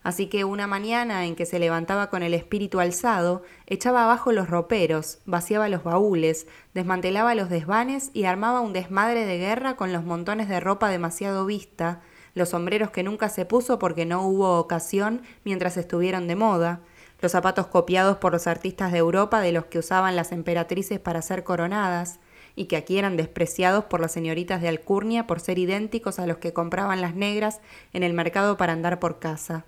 Así que una mañana en que se levantaba con el espíritu alzado, echaba abajo los roperos, vaciaba los baúles, desmantelaba los desvanes y armaba un desmadre de guerra con los montones de ropa demasiado vista, los sombreros que nunca se puso porque no hubo ocasión mientras estuvieron de moda, los zapatos copiados por los artistas de Europa de los que usaban las emperatrices para ser coronadas, y que aquí eran despreciados por las señoritas de Alcurnia por ser idénticos a los que compraban las negras en el mercado para andar por casa.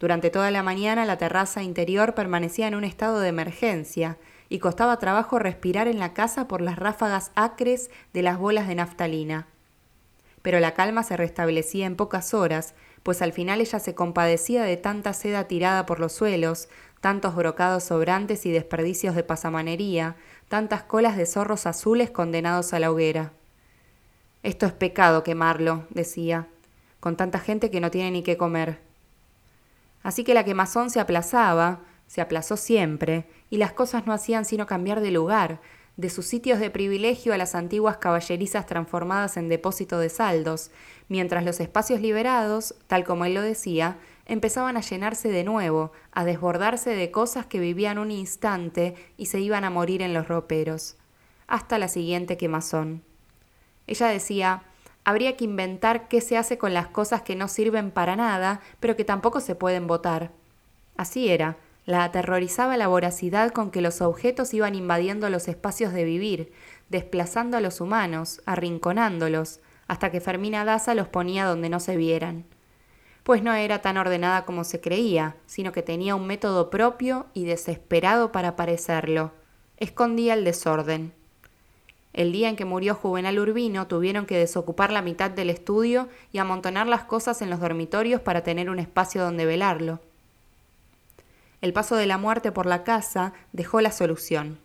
Durante toda la mañana la terraza interior permanecía en un estado de emergencia y costaba trabajo respirar en la casa por las ráfagas acres de las bolas de naftalina. Pero la calma se restablecía en pocas horas, pues al final ella se compadecía de tanta seda tirada por los suelos, tantos brocados sobrantes y desperdicios de pasamanería, tantas colas de zorros azules condenados a la hoguera. Esto es pecado quemarlo, decía, con tanta gente que no tiene ni qué comer. Así que la quemazón se aplazaba, se aplazó siempre, y las cosas no hacían sino cambiar de lugar, de sus sitios de privilegio a las antiguas caballerizas transformadas en depósito de saldos, mientras los espacios liberados, tal como él lo decía, empezaban a llenarse de nuevo, a desbordarse de cosas que vivían un instante y se iban a morir en los roperos, hasta la siguiente quemazón. Ella decía, habría que inventar qué se hace con las cosas que no sirven para nada, pero que tampoco se pueden votar. Así era, la aterrorizaba la voracidad con que los objetos iban invadiendo los espacios de vivir, desplazando a los humanos, arrinconándolos, hasta que Fermina Daza los ponía donde no se vieran. Pues no era tan ordenada como se creía, sino que tenía un método propio y desesperado para parecerlo. Escondía el desorden. El día en que murió Juvenal Urbino tuvieron que desocupar la mitad del estudio y amontonar las cosas en los dormitorios para tener un espacio donde velarlo. El paso de la muerte por la casa dejó la solución.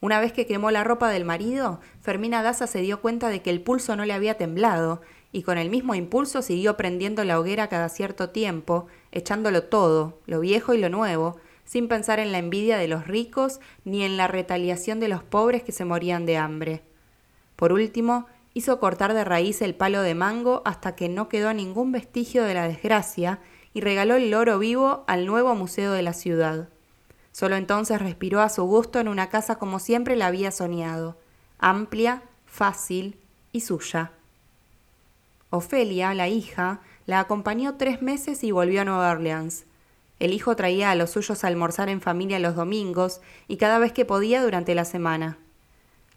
Una vez que quemó la ropa del marido, Fermina Daza se dio cuenta de que el pulso no le había temblado, y con el mismo impulso siguió prendiendo la hoguera cada cierto tiempo, echándolo todo, lo viejo y lo nuevo, sin pensar en la envidia de los ricos ni en la retaliación de los pobres que se morían de hambre. Por último, hizo cortar de raíz el palo de mango hasta que no quedó ningún vestigio de la desgracia y regaló el loro vivo al nuevo museo de la ciudad. Solo entonces respiró a su gusto en una casa como siempre la había soñado, amplia, fácil y suya. Ofelia, la hija, la acompañó tres meses y volvió a Nueva Orleans. El hijo traía a los suyos a almorzar en familia los domingos y cada vez que podía durante la semana.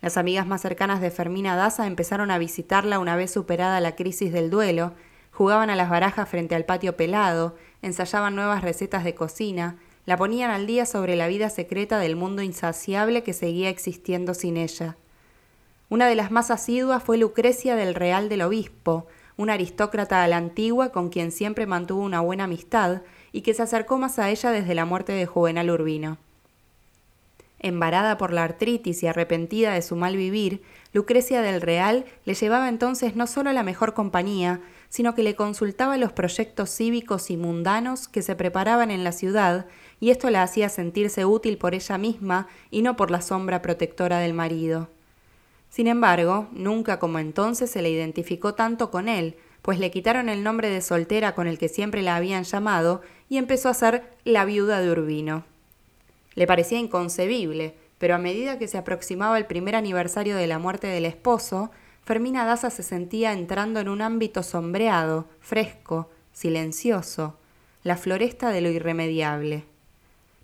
Las amigas más cercanas de Fermina Daza empezaron a visitarla una vez superada la crisis del duelo, jugaban a las barajas frente al patio pelado, ensayaban nuevas recetas de cocina, la ponían al día sobre la vida secreta del mundo insaciable que seguía existiendo sin ella. Una de las más asiduas fue Lucrecia del Real del Obispo, una aristócrata a la antigua con quien siempre mantuvo una buena amistad y que se acercó más a ella desde la muerte de Juvenal Urbino. Embarada por la artritis y arrepentida de su mal vivir, Lucrecia del Real le llevaba entonces no solo la mejor compañía, sino que le consultaba los proyectos cívicos y mundanos que se preparaban en la ciudad, y esto la hacía sentirse útil por ella misma y no por la sombra protectora del marido. Sin embargo, nunca como entonces se le identificó tanto con él, pues le quitaron el nombre de soltera con el que siempre la habían llamado y empezó a ser la viuda de Urbino. Le parecía inconcebible, pero a medida que se aproximaba el primer aniversario de la muerte del esposo, Fermina Daza se sentía entrando en un ámbito sombreado, fresco, silencioso, la floresta de lo irremediable.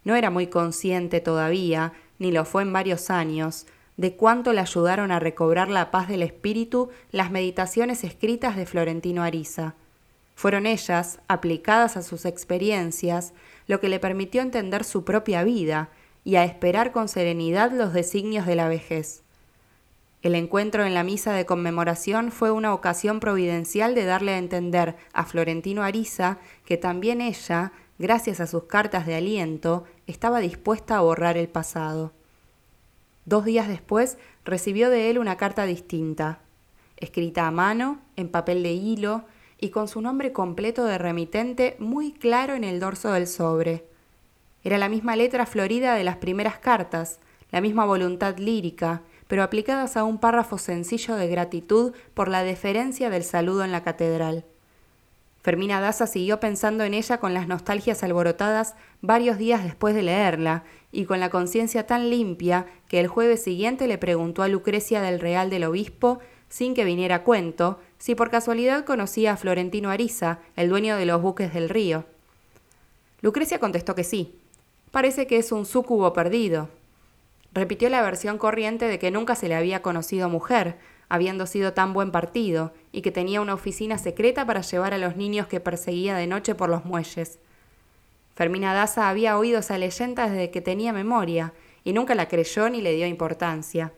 No era muy consciente todavía, ni lo fue en varios años, de cuánto le ayudaron a recobrar la paz del espíritu las meditaciones escritas de Florentino Ariza. Fueron ellas, aplicadas a sus experiencias, lo que le permitió entender su propia vida y a esperar con serenidad los designios de la vejez. El encuentro en la misa de conmemoración fue una ocasión providencial de darle a entender a Florentino Ariza que también ella, gracias a sus cartas de aliento, estaba dispuesta a borrar el pasado. Dos días después recibió de él una carta distinta, escrita a mano, en papel de hilo, y con su nombre completo de remitente muy claro en el dorso del sobre. Era la misma letra florida de las primeras cartas, la misma voluntad lírica, pero aplicadas a un párrafo sencillo de gratitud por la deferencia del saludo en la catedral. Fermina Daza siguió pensando en ella con las nostalgias alborotadas varios días después de leerla, y con la conciencia tan limpia que el jueves siguiente le preguntó a Lucrecia del Real del Obispo, sin que viniera a cuento, si por casualidad conocía a Florentino Ariza, el dueño de los buques del río. Lucrecia contestó que sí. Parece que es un súcubo perdido. Repitió la versión corriente de que nunca se le había conocido mujer, habiendo sido tan buen partido, y que tenía una oficina secreta para llevar a los niños que perseguía de noche por los muelles. Fermina Daza había oído esa leyenda desde que tenía memoria, y nunca la creyó ni le dio importancia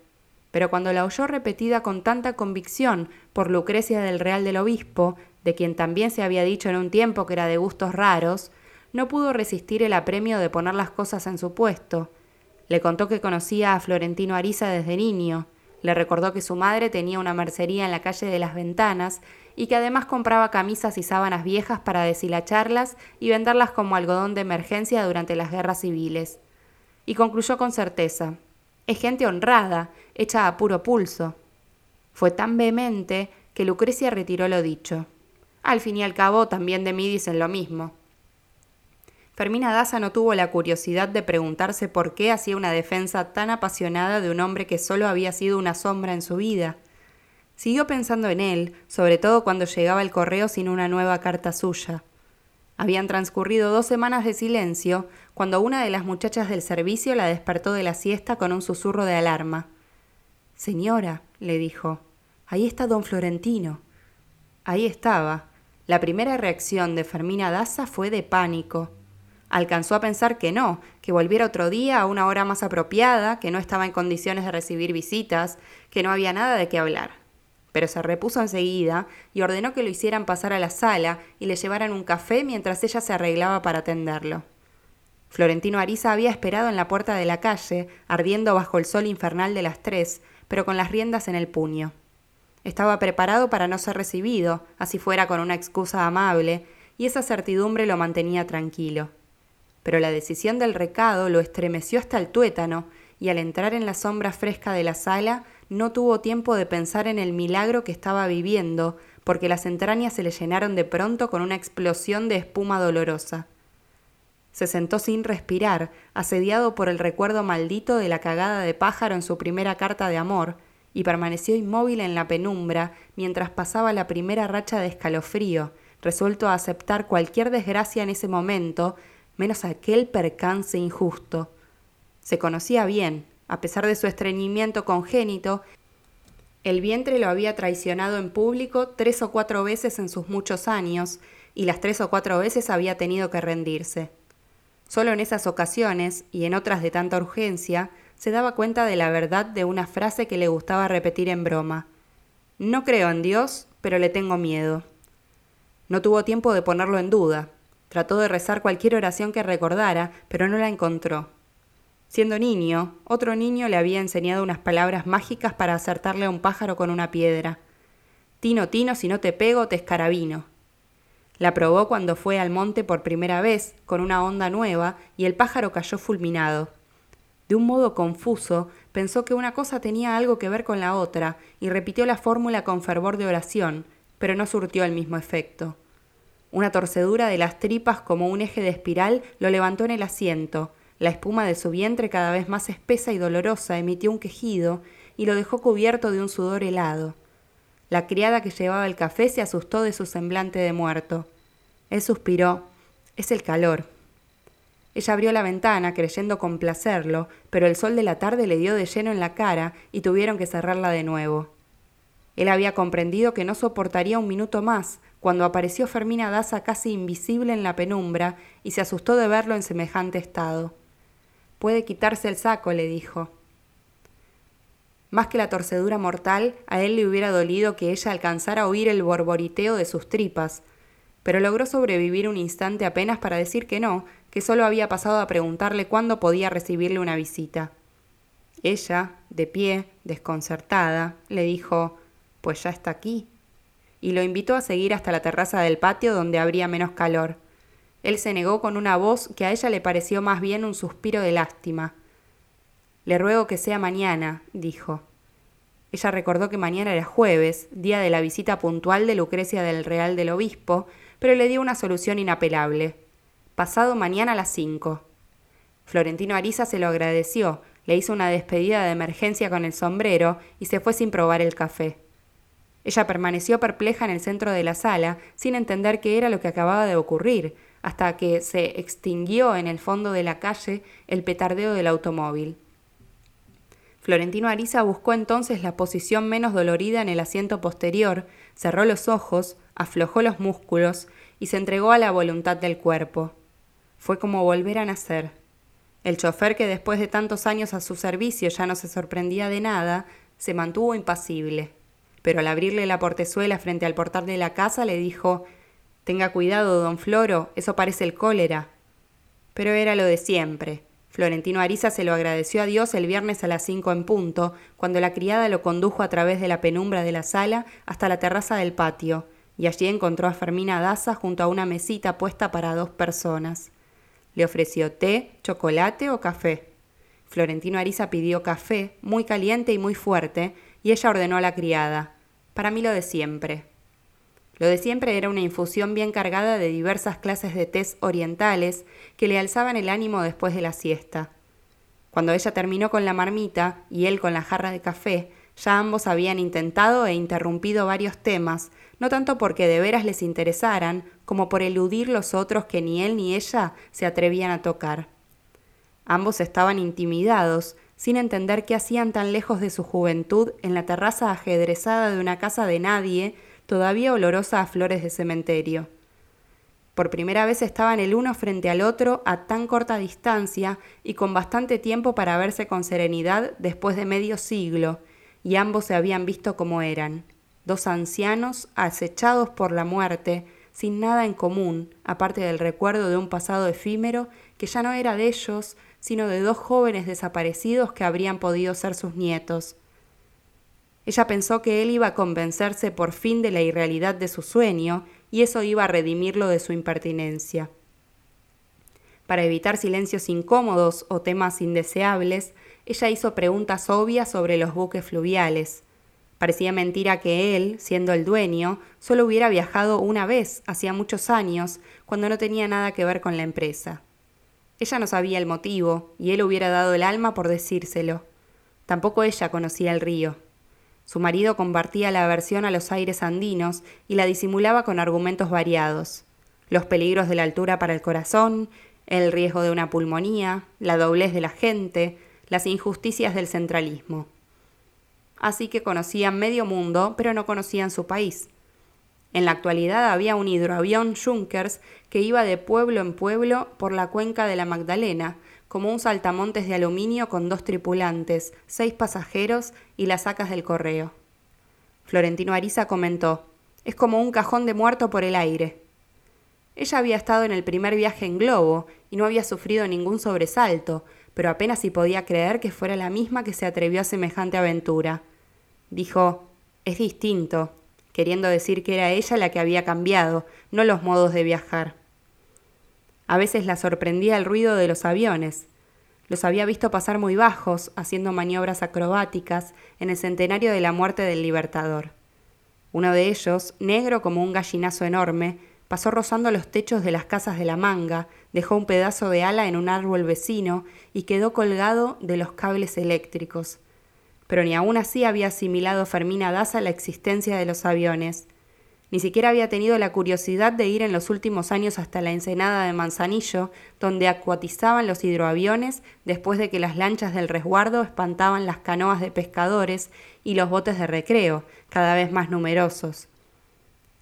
pero cuando la oyó repetida con tanta convicción por Lucrecia del Real del Obispo, de quien también se había dicho en un tiempo que era de gustos raros, no pudo resistir el apremio de poner las cosas en su puesto. Le contó que conocía a Florentino Ariza desde niño, le recordó que su madre tenía una mercería en la calle de las Ventanas y que además compraba camisas y sábanas viejas para deshilacharlas y venderlas como algodón de emergencia durante las guerras civiles. Y concluyó con certeza, es gente honrada, hecha a puro pulso. Fue tan vehemente que Lucrecia retiró lo dicho. Al fin y al cabo, también de mí dicen lo mismo. Fermina Daza no tuvo la curiosidad de preguntarse por qué hacía una defensa tan apasionada de un hombre que solo había sido una sombra en su vida. Siguió pensando en él, sobre todo cuando llegaba el correo sin una nueva carta suya. Habían transcurrido dos semanas de silencio cuando una de las muchachas del servicio la despertó de la siesta con un susurro de alarma. Señora, le dijo, ahí está don Florentino. Ahí estaba. La primera reacción de Fermina Daza fue de pánico. Alcanzó a pensar que no, que volviera otro día a una hora más apropiada, que no estaba en condiciones de recibir visitas, que no había nada de qué hablar pero se repuso enseguida y ordenó que lo hicieran pasar a la sala y le llevaran un café mientras ella se arreglaba para atenderlo. Florentino Ariza había esperado en la puerta de la calle, ardiendo bajo el sol infernal de las tres, pero con las riendas en el puño. Estaba preparado para no ser recibido, así fuera con una excusa amable, y esa certidumbre lo mantenía tranquilo. Pero la decisión del recado lo estremeció hasta el tuétano, y al entrar en la sombra fresca de la sala no tuvo tiempo de pensar en el milagro que estaba viviendo, porque las entrañas se le llenaron de pronto con una explosión de espuma dolorosa. Se sentó sin respirar, asediado por el recuerdo maldito de la cagada de pájaro en su primera carta de amor, y permaneció inmóvil en la penumbra mientras pasaba la primera racha de escalofrío, resuelto a aceptar cualquier desgracia en ese momento, menos aquel percance injusto. Se conocía bien, A pesar de su estreñimiento congénito, el vientre lo había traicionado en público tres o cuatro veces en sus muchos años, y las tres o cuatro veces había tenido que rendirse. Solo en esas ocasiones, y en otras de tanta urgencia, se daba cuenta de la verdad de una frase que le gustaba repetir en broma. No creo en Dios, pero le tengo miedo. No tuvo tiempo de ponerlo en duda. Trató de rezar cualquier oración que recordara, pero no la encontró. Siendo niño, otro niño le había enseñado unas palabras mágicas para acertarle a un pájaro con una piedra. Tino, Tino, si no te pego, te escarabino. La probó cuando fue al monte por primera vez, con una onda nueva, y el pájaro cayó fulminado. De un modo confuso, pensó que una cosa tenía algo que ver con la otra, y repitió la fórmula con fervor de oración, pero no surtió el mismo efecto. Una torcedura de las tripas como un eje de espiral lo levantó en el asiento, la espuma de su vientre cada vez más espesa y dolorosa emitió un quejido y lo dejó cubierto de un sudor helado. La criada que llevaba el café se asustó de su semblante de muerto. Él suspiró. Es el calor. Ella abrió la ventana, creyendo complacerlo, pero el sol de la tarde le dio de lleno en la cara y tuvieron que cerrarla de nuevo. Él había comprendido que no soportaría un minuto más, cuando apareció Fermina Daza casi invisible en la penumbra y se asustó de verlo en semejante estado. Puede quitarse el saco, le dijo. Más que la torcedura mortal, a él le hubiera dolido que ella alcanzara a oír el borboriteo de sus tripas, pero logró sobrevivir un instante apenas para decir que no, que solo había pasado a preguntarle cuándo podía recibirle una visita. Ella, de pie, desconcertada, le dijo Pues ya está aquí, y lo invitó a seguir hasta la terraza del patio donde habría menos calor. Él se negó con una voz que a ella le pareció más bien un suspiro de lástima. Le ruego que sea mañana, dijo. Ella recordó que mañana era jueves, día de la visita puntual de Lucrecia del Real del Obispo, pero le dio una solución inapelable. Pasado mañana a las cinco. Florentino Ariza se lo agradeció, le hizo una despedida de emergencia con el sombrero y se fue sin probar el café. Ella permaneció perpleja en el centro de la sala, sin entender qué era lo que acababa de ocurrir, hasta que se extinguió en el fondo de la calle el petardeo del automóvil. Florentino Ariza buscó entonces la posición menos dolorida en el asiento posterior, cerró los ojos, aflojó los músculos y se entregó a la voluntad del cuerpo. Fue como volver a nacer. El chofer, que después de tantos años a su servicio ya no se sorprendía de nada, se mantuvo impasible. Pero al abrirle la portezuela frente al portal de la casa le dijo Tenga cuidado, don Floro, eso parece el cólera. Pero era lo de siempre. Florentino Ariza se lo agradeció a Dios el viernes a las cinco en punto, cuando la criada lo condujo a través de la penumbra de la sala hasta la terraza del patio, y allí encontró a Fermina Daza junto a una mesita puesta para dos personas. Le ofreció té, chocolate o café. Florentino Ariza pidió café, muy caliente y muy fuerte, y ella ordenó a la criada. Para mí lo de siempre. Lo de siempre era una infusión bien cargada de diversas clases de tés orientales que le alzaban el ánimo después de la siesta. Cuando ella terminó con la marmita y él con la jarra de café, ya ambos habían intentado e interrumpido varios temas, no tanto porque de veras les interesaran, como por eludir los otros que ni él ni ella se atrevían a tocar. Ambos estaban intimidados, sin entender qué hacían tan lejos de su juventud en la terraza ajedrezada de una casa de nadie todavía olorosa a flores de cementerio. Por primera vez estaban el uno frente al otro a tan corta distancia y con bastante tiempo para verse con serenidad después de medio siglo, y ambos se habían visto como eran, dos ancianos acechados por la muerte, sin nada en común, aparte del recuerdo de un pasado efímero que ya no era de ellos, sino de dos jóvenes desaparecidos que habrían podido ser sus nietos, ella pensó que él iba a convencerse por fin de la irrealidad de su sueño y eso iba a redimirlo de su impertinencia. Para evitar silencios incómodos o temas indeseables, ella hizo preguntas obvias sobre los buques fluviales. Parecía mentira que él, siendo el dueño, solo hubiera viajado una vez, hacía muchos años, cuando no tenía nada que ver con la empresa. Ella no sabía el motivo, y él hubiera dado el alma por decírselo. Tampoco ella conocía el río. Su marido compartía la aversión a los aires andinos y la disimulaba con argumentos variados. Los peligros de la altura para el corazón, el riesgo de una pulmonía, la doblez de la gente, las injusticias del centralismo. Así que conocían medio mundo, pero no conocían su país. En la actualidad había un hidroavión Junkers que iba de pueblo en pueblo por la cuenca de la Magdalena, como un saltamontes de aluminio con dos tripulantes, seis pasajeros y las sacas del correo. Florentino Ariza comentó, es como un cajón de muerto por el aire. Ella había estado en el primer viaje en globo y no había sufrido ningún sobresalto, pero apenas si podía creer que fuera la misma que se atrevió a semejante aventura. Dijo, es distinto, queriendo decir que era ella la que había cambiado, no los modos de viajar. A veces la sorprendía el ruido de los aviones. Los había visto pasar muy bajos, haciendo maniobras acrobáticas, en el centenario de la muerte del Libertador. Uno de ellos, negro como un gallinazo enorme, pasó rozando los techos de las casas de la manga, dejó un pedazo de ala en un árbol vecino y quedó colgado de los cables eléctricos. Pero ni aún así había asimilado Fermina Daza la existencia de los aviones. Ni siquiera había tenido la curiosidad de ir en los últimos años hasta la ensenada de Manzanillo, donde acuatizaban los hidroaviones después de que las lanchas del resguardo espantaban las canoas de pescadores y los botes de recreo, cada vez más numerosos.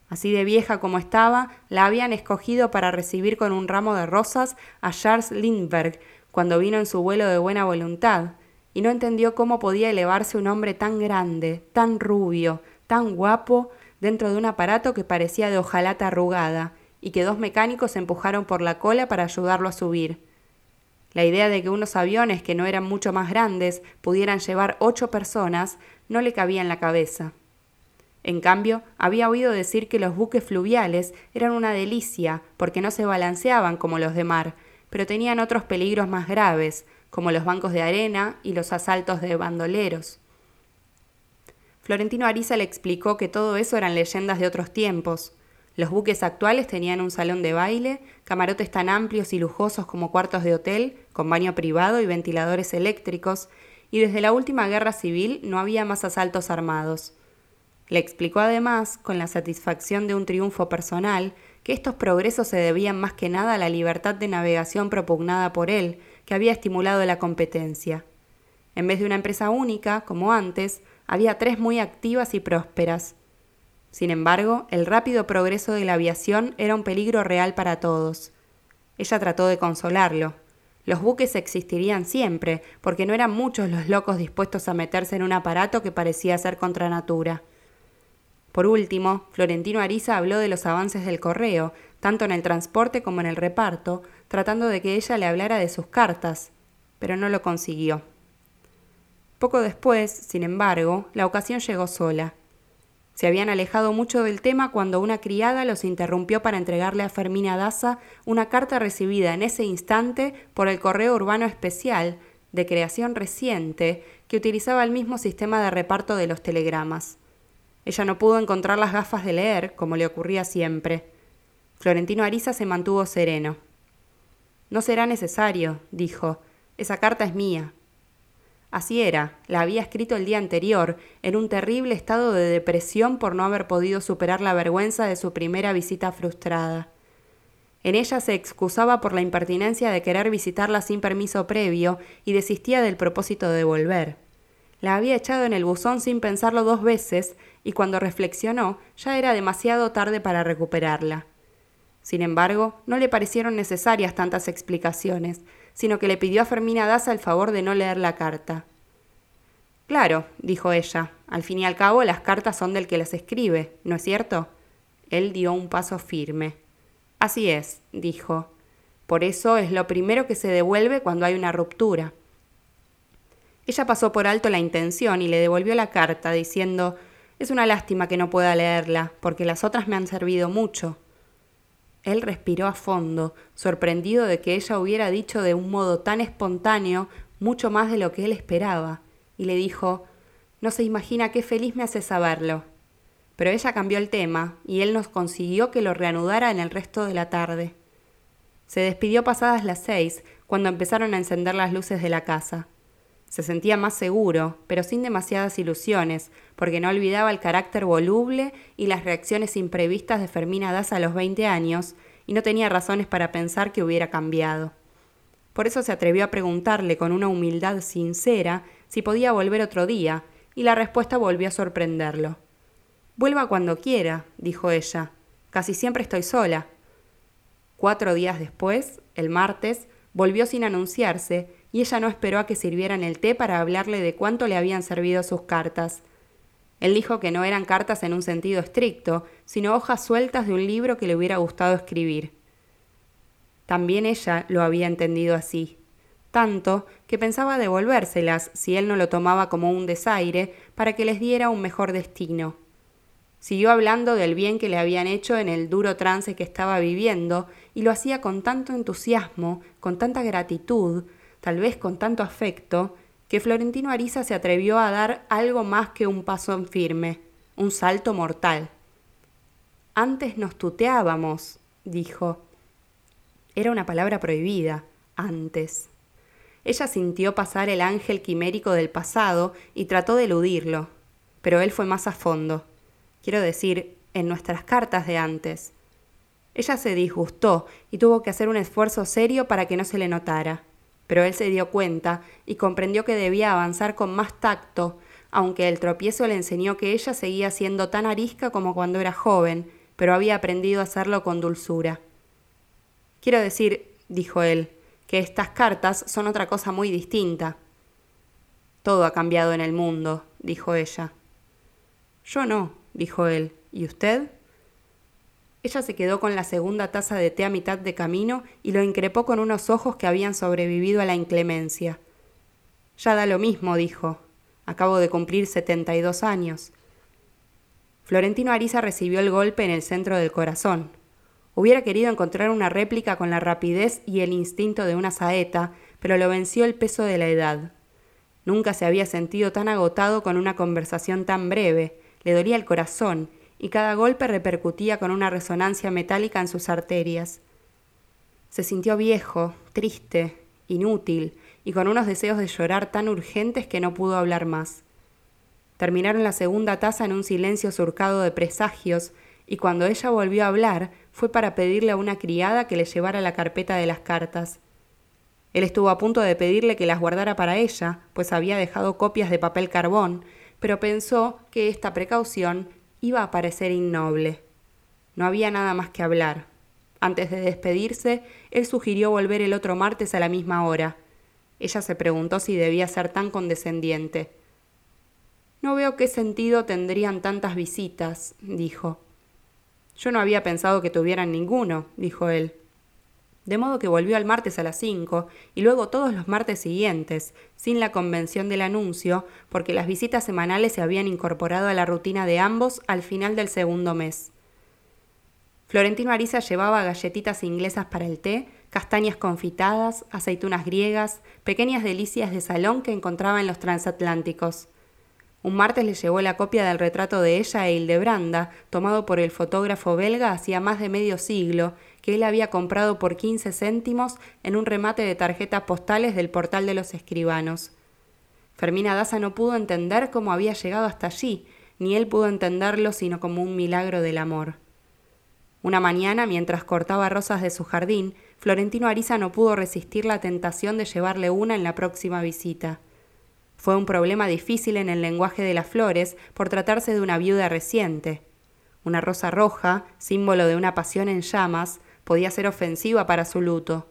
Así de vieja como estaba, la habían escogido para recibir con un ramo de rosas a Charles Lindbergh cuando vino en su vuelo de buena voluntad, y no entendió cómo podía elevarse un hombre tan grande, tan rubio, tan guapo, dentro de un aparato que parecía de hojalata arrugada, y que dos mecánicos empujaron por la cola para ayudarlo a subir. La idea de que unos aviones que no eran mucho más grandes pudieran llevar ocho personas no le cabía en la cabeza. En cambio, había oído decir que los buques fluviales eran una delicia porque no se balanceaban como los de mar, pero tenían otros peligros más graves, como los bancos de arena y los asaltos de bandoleros. Florentino Ariza le explicó que todo eso eran leyendas de otros tiempos. Los buques actuales tenían un salón de baile, camarotes tan amplios y lujosos como cuartos de hotel, con baño privado y ventiladores eléctricos, y desde la última guerra civil no había más asaltos armados. Le explicó además, con la satisfacción de un triunfo personal, que estos progresos se debían más que nada a la libertad de navegación propugnada por él, que había estimulado la competencia. En vez de una empresa única, como antes, había tres muy activas y prósperas. Sin embargo, el rápido progreso de la aviación era un peligro real para todos. Ella trató de consolarlo. Los buques existirían siempre, porque no eran muchos los locos dispuestos a meterse en un aparato que parecía ser contra natura. Por último, Florentino Ariza habló de los avances del correo, tanto en el transporte como en el reparto, tratando de que ella le hablara de sus cartas, pero no lo consiguió. Poco después, sin embargo, la ocasión llegó sola. Se habían alejado mucho del tema cuando una criada los interrumpió para entregarle a Fermina Daza una carta recibida en ese instante por el correo urbano especial, de creación reciente, que utilizaba el mismo sistema de reparto de los telegramas. Ella no pudo encontrar las gafas de leer, como le ocurría siempre. Florentino Ariza se mantuvo sereno. No será necesario, dijo. Esa carta es mía. Así era, la había escrito el día anterior, en un terrible estado de depresión por no haber podido superar la vergüenza de su primera visita frustrada. En ella se excusaba por la impertinencia de querer visitarla sin permiso previo y desistía del propósito de volver. La había echado en el buzón sin pensarlo dos veces y cuando reflexionó ya era demasiado tarde para recuperarla. Sin embargo, no le parecieron necesarias tantas explicaciones, sino que le pidió a Fermina Daza el favor de no leer la carta. Claro, dijo ella, al fin y al cabo las cartas son del que las escribe, ¿no es cierto? Él dio un paso firme. Así es, dijo. Por eso es lo primero que se devuelve cuando hay una ruptura. Ella pasó por alto la intención y le devolvió la carta, diciendo Es una lástima que no pueda leerla, porque las otras me han servido mucho. Él respiró a fondo, sorprendido de que ella hubiera dicho de un modo tan espontáneo mucho más de lo que él esperaba, y le dijo No se imagina qué feliz me hace saberlo. Pero ella cambió el tema, y él nos consiguió que lo reanudara en el resto de la tarde. Se despidió pasadas las seis, cuando empezaron a encender las luces de la casa. Se sentía más seguro, pero sin demasiadas ilusiones, porque no olvidaba el carácter voluble y las reacciones imprevistas de Fermina Daza a los 20 años, y no tenía razones para pensar que hubiera cambiado. Por eso se atrevió a preguntarle con una humildad sincera si podía volver otro día, y la respuesta volvió a sorprenderlo. Vuelva cuando quiera, dijo ella. Casi siempre estoy sola. Cuatro días después, el martes, volvió sin anunciarse, y ella no esperó a que sirvieran el té para hablarle de cuánto le habían servido sus cartas. Él dijo que no eran cartas en un sentido estricto, sino hojas sueltas de un libro que le hubiera gustado escribir. También ella lo había entendido así, tanto que pensaba devolvérselas si él no lo tomaba como un desaire para que les diera un mejor destino. Siguió hablando del bien que le habían hecho en el duro trance que estaba viviendo y lo hacía con tanto entusiasmo, con tanta gratitud, tal vez con tanto afecto, que Florentino Ariza se atrevió a dar algo más que un paso en firme, un salto mortal. Antes nos tuteábamos, dijo. Era una palabra prohibida, antes. Ella sintió pasar el ángel quimérico del pasado y trató de eludirlo, pero él fue más a fondo. Quiero decir, en nuestras cartas de antes. Ella se disgustó y tuvo que hacer un esfuerzo serio para que no se le notara pero él se dio cuenta y comprendió que debía avanzar con más tacto, aunque el tropiezo le enseñó que ella seguía siendo tan arisca como cuando era joven, pero había aprendido a hacerlo con dulzura. Quiero decir, dijo él, que estas cartas son otra cosa muy distinta. Todo ha cambiado en el mundo, dijo ella. Yo no, dijo él. ¿Y usted? Ella se quedó con la segunda taza de té a mitad de camino y lo increpó con unos ojos que habían sobrevivido a la inclemencia. Ya da lo mismo, dijo. Acabo de cumplir setenta y dos años. Florentino Ariza recibió el golpe en el centro del corazón. Hubiera querido encontrar una réplica con la rapidez y el instinto de una saeta, pero lo venció el peso de la edad. Nunca se había sentido tan agotado con una conversación tan breve. Le dolía el corazón y cada golpe repercutía con una resonancia metálica en sus arterias. Se sintió viejo, triste, inútil, y con unos deseos de llorar tan urgentes que no pudo hablar más. Terminaron la segunda taza en un silencio surcado de presagios, y cuando ella volvió a hablar fue para pedirle a una criada que le llevara la carpeta de las cartas. Él estuvo a punto de pedirle que las guardara para ella, pues había dejado copias de papel carbón, pero pensó que esta precaución iba a parecer innoble. No había nada más que hablar. Antes de despedirse, él sugirió volver el otro martes a la misma hora. Ella se preguntó si debía ser tan condescendiente. No veo qué sentido tendrían tantas visitas, dijo. Yo no había pensado que tuvieran ninguno, dijo él de modo que volvió al martes a las cinco y luego todos los martes siguientes, sin la convención del anuncio, porque las visitas semanales se habían incorporado a la rutina de ambos al final del segundo mes. Florentino Ariza llevaba galletitas inglesas para el té, castañas confitadas, aceitunas griegas, pequeñas delicias de salón que encontraba en los transatlánticos. Un martes le llevó la copia del retrato de ella e Hildebranda, tomado por el fotógrafo belga hacía más de medio siglo, que él había comprado por 15 céntimos en un remate de tarjetas postales del portal de los escribanos. Fermina Daza no pudo entender cómo había llegado hasta allí, ni él pudo entenderlo sino como un milagro del amor. Una mañana, mientras cortaba rosas de su jardín, Florentino Ariza no pudo resistir la tentación de llevarle una en la próxima visita. Fue un problema difícil en el lenguaje de las flores por tratarse de una viuda reciente. Una rosa roja, símbolo de una pasión en llamas, podía ser ofensiva para su luto.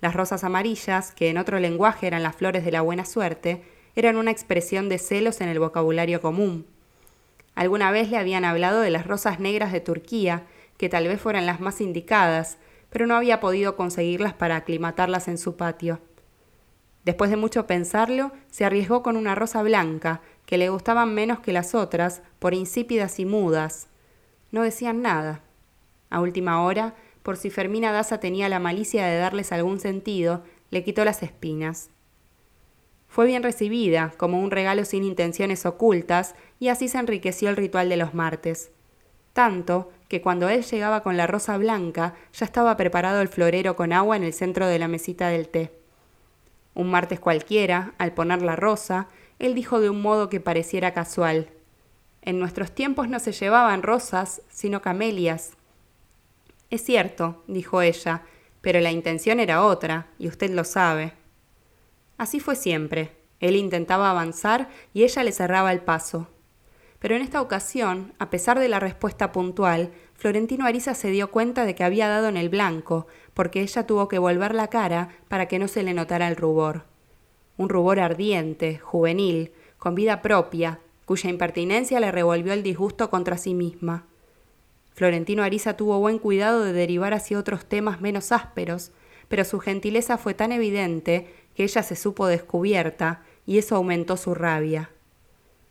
Las rosas amarillas, que en otro lenguaje eran las flores de la buena suerte, eran una expresión de celos en el vocabulario común. Alguna vez le habían hablado de las rosas negras de Turquía, que tal vez fueran las más indicadas, pero no había podido conseguirlas para aclimatarlas en su patio. Después de mucho pensarlo, se arriesgó con una rosa blanca, que le gustaban menos que las otras, por insípidas y mudas. No decían nada. A última hora, por si Fermina Daza tenía la malicia de darles algún sentido, le quitó las espinas. Fue bien recibida, como un regalo sin intenciones ocultas, y así se enriqueció el ritual de los martes. Tanto que cuando él llegaba con la rosa blanca, ya estaba preparado el florero con agua en el centro de la mesita del té. Un martes cualquiera, al poner la rosa, él dijo de un modo que pareciera casual. En nuestros tiempos no se llevaban rosas, sino camelias. Es cierto, dijo ella, pero la intención era otra, y usted lo sabe. Así fue siempre. Él intentaba avanzar y ella le cerraba el paso. Pero en esta ocasión, a pesar de la respuesta puntual, Florentino Ariza se dio cuenta de que había dado en el blanco, porque ella tuvo que volver la cara para que no se le notara el rubor. Un rubor ardiente, juvenil, con vida propia, cuya impertinencia le revolvió el disgusto contra sí misma. Florentino Ariza tuvo buen cuidado de derivar hacia otros temas menos ásperos, pero su gentileza fue tan evidente que ella se supo descubierta y eso aumentó su rabia.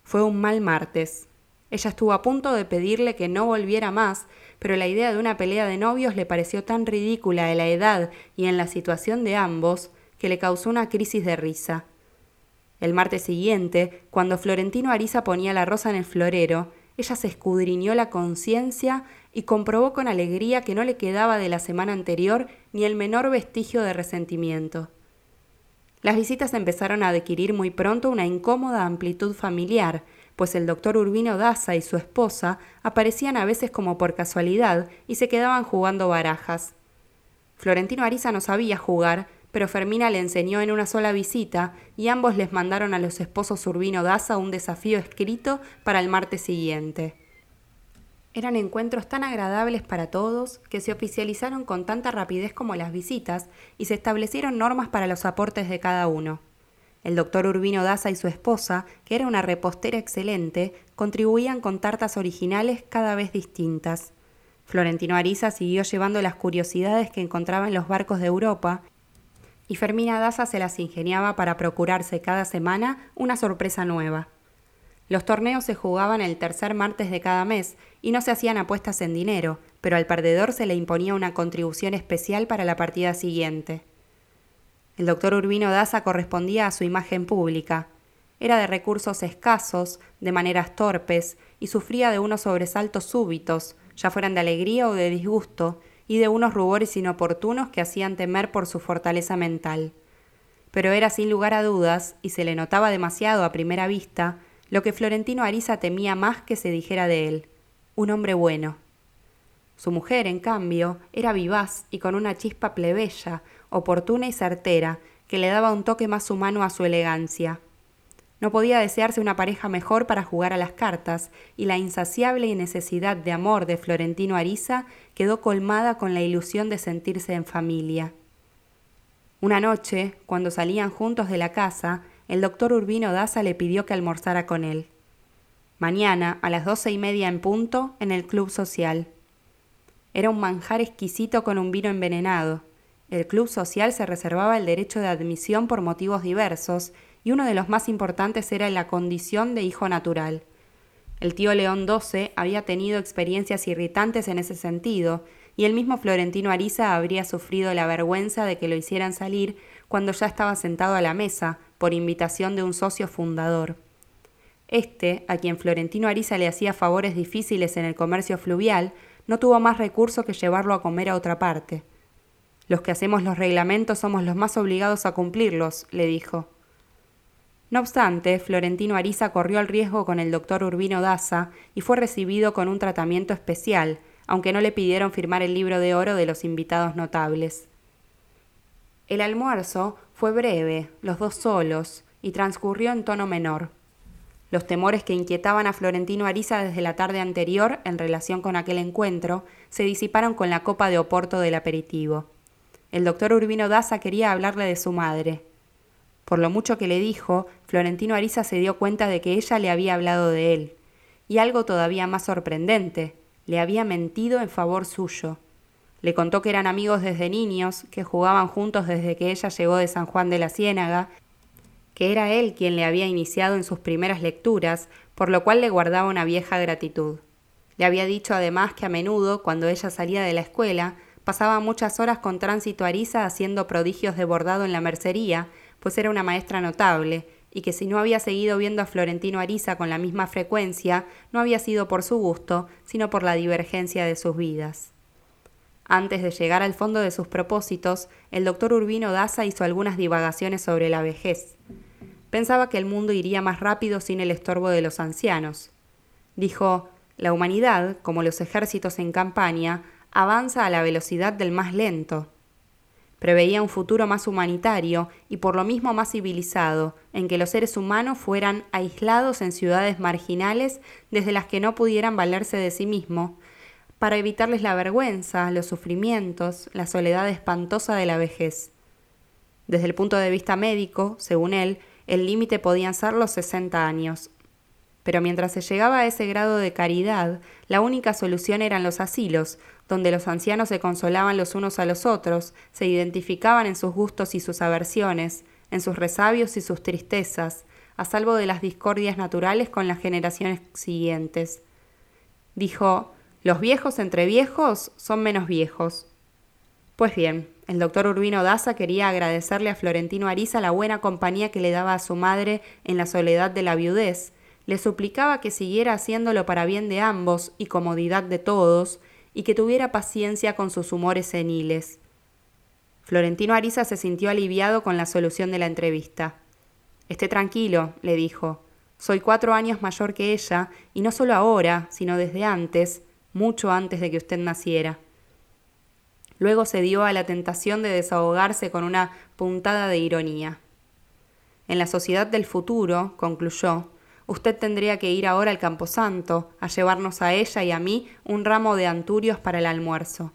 Fue un mal martes. Ella estuvo a punto de pedirle que no volviera más, pero la idea de una pelea de novios le pareció tan ridícula en la edad y en la situación de ambos que le causó una crisis de risa. El martes siguiente, cuando Florentino Ariza ponía la rosa en el florero, ella se escudriñó la conciencia y comprobó con alegría que no le quedaba de la semana anterior ni el menor vestigio de resentimiento. Las visitas empezaron a adquirir muy pronto una incómoda amplitud familiar, pues el doctor Urbino Daza y su esposa aparecían a veces como por casualidad y se quedaban jugando barajas. Florentino Ariza no sabía jugar, pero Fermina le enseñó en una sola visita y ambos les mandaron a los esposos Urbino Daza un desafío escrito para el martes siguiente. Eran encuentros tan agradables para todos que se oficializaron con tanta rapidez como las visitas y se establecieron normas para los aportes de cada uno. El doctor Urbino Daza y su esposa, que era una repostera excelente, contribuían con tartas originales cada vez distintas. Florentino Ariza siguió llevando las curiosidades que encontraba en los barcos de Europa y Fermina Daza se las ingeniaba para procurarse cada semana una sorpresa nueva. Los torneos se jugaban el tercer martes de cada mes y no se hacían apuestas en dinero, pero al perdedor se le imponía una contribución especial para la partida siguiente. El doctor Urbino Daza correspondía a su imagen pública. Era de recursos escasos, de maneras torpes, y sufría de unos sobresaltos súbitos, ya fueran de alegría o de disgusto, y de unos rubores inoportunos que hacían temer por su fortaleza mental. Pero era sin lugar a dudas, y se le notaba demasiado a primera vista, lo que Florentino Ariza temía más que se dijera de él, un hombre bueno. Su mujer, en cambio, era vivaz y con una chispa plebeya, oportuna y certera, que le daba un toque más humano a su elegancia. No podía desearse una pareja mejor para jugar a las cartas, y la insaciable necesidad de amor de Florentino Ariza quedó colmada con la ilusión de sentirse en familia. Una noche, cuando salían juntos de la casa, el doctor Urbino Daza le pidió que almorzara con él. Mañana, a las doce y media en punto, en el club social. Era un manjar exquisito con un vino envenenado. El club social se reservaba el derecho de admisión por motivos diversos, y uno de los más importantes era la condición de hijo natural. El tío León XII había tenido experiencias irritantes en ese sentido, y el mismo Florentino Ariza habría sufrido la vergüenza de que lo hicieran salir cuando ya estaba sentado a la mesa, por invitación de un socio fundador. Este, a quien Florentino Ariza le hacía favores difíciles en el comercio fluvial, no tuvo más recurso que llevarlo a comer a otra parte. Los que hacemos los reglamentos somos los más obligados a cumplirlos, le dijo. No obstante, Florentino Ariza corrió el riesgo con el doctor Urbino Daza y fue recibido con un tratamiento especial, aunque no le pidieron firmar el libro de oro de los invitados notables. El almuerzo fue breve, los dos solos, y transcurrió en tono menor. Los temores que inquietaban a Florentino Ariza desde la tarde anterior en relación con aquel encuentro se disiparon con la copa de oporto del aperitivo. El doctor Urbino Daza quería hablarle de su madre. Por lo mucho que le dijo, Florentino Ariza se dio cuenta de que ella le había hablado de él. Y algo todavía más sorprendente, le había mentido en favor suyo. Le contó que eran amigos desde niños, que jugaban juntos desde que ella llegó de San Juan de la Ciénaga, que era él quien le había iniciado en sus primeras lecturas, por lo cual le guardaba una vieja gratitud. Le había dicho además que a menudo, cuando ella salía de la escuela, pasaba muchas horas con tránsito Ariza haciendo prodigios de bordado en la mercería, pues era una maestra notable, y que si no había seguido viendo a Florentino Ariza con la misma frecuencia, no había sido por su gusto, sino por la divergencia de sus vidas. Antes de llegar al fondo de sus propósitos, el doctor Urbino Daza hizo algunas divagaciones sobre la vejez. Pensaba que el mundo iría más rápido sin el estorbo de los ancianos. Dijo, la humanidad, como los ejércitos en campaña, avanza a la velocidad del más lento. Preveía un futuro más humanitario y por lo mismo más civilizado, en que los seres humanos fueran aislados en ciudades marginales desde las que no pudieran valerse de sí mismos, para evitarles la vergüenza, los sufrimientos, la soledad espantosa de la vejez. Desde el punto de vista médico, según él, el límite podían ser los 60 años. Pero mientras se llegaba a ese grado de caridad, la única solución eran los asilos, donde los ancianos se consolaban los unos a los otros, se identificaban en sus gustos y sus aversiones, en sus resabios y sus tristezas, a salvo de las discordias naturales con las generaciones siguientes. Dijo, los viejos entre viejos son menos viejos. Pues bien, el doctor Urbino Daza quería agradecerle a Florentino Ariza la buena compañía que le daba a su madre en la soledad de la viudez, le suplicaba que siguiera haciéndolo para bien de ambos y comodidad de todos, y que tuviera paciencia con sus humores seniles. Florentino Ariza se sintió aliviado con la solución de la entrevista. Esté tranquilo, le dijo. Soy cuatro años mayor que ella, y no solo ahora, sino desde antes, mucho antes de que usted naciera. Luego se dio a la tentación de desahogarse con una puntada de ironía. En la sociedad del futuro, concluyó, usted tendría que ir ahora al camposanto, a llevarnos a ella y a mí un ramo de anturios para el almuerzo.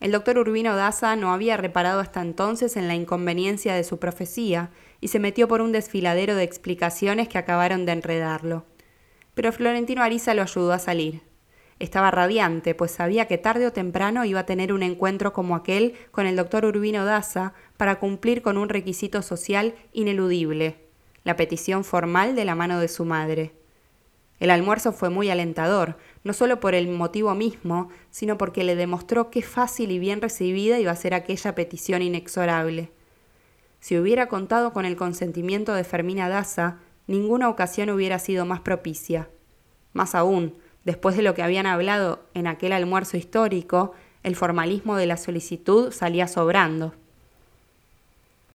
El doctor Urbino Daza no había reparado hasta entonces en la inconveniencia de su profecía y se metió por un desfiladero de explicaciones que acabaron de enredarlo. Pero Florentino Ariza lo ayudó a salir. Estaba radiante, pues sabía que tarde o temprano iba a tener un encuentro como aquel con el doctor Urbino Daza para cumplir con un requisito social ineludible, la petición formal de la mano de su madre. El almuerzo fue muy alentador, no solo por el motivo mismo, sino porque le demostró qué fácil y bien recibida iba a ser aquella petición inexorable. Si hubiera contado con el consentimiento de Fermina Daza, ninguna ocasión hubiera sido más propicia. Más aún, Después de lo que habían hablado en aquel almuerzo histórico, el formalismo de la solicitud salía sobrando.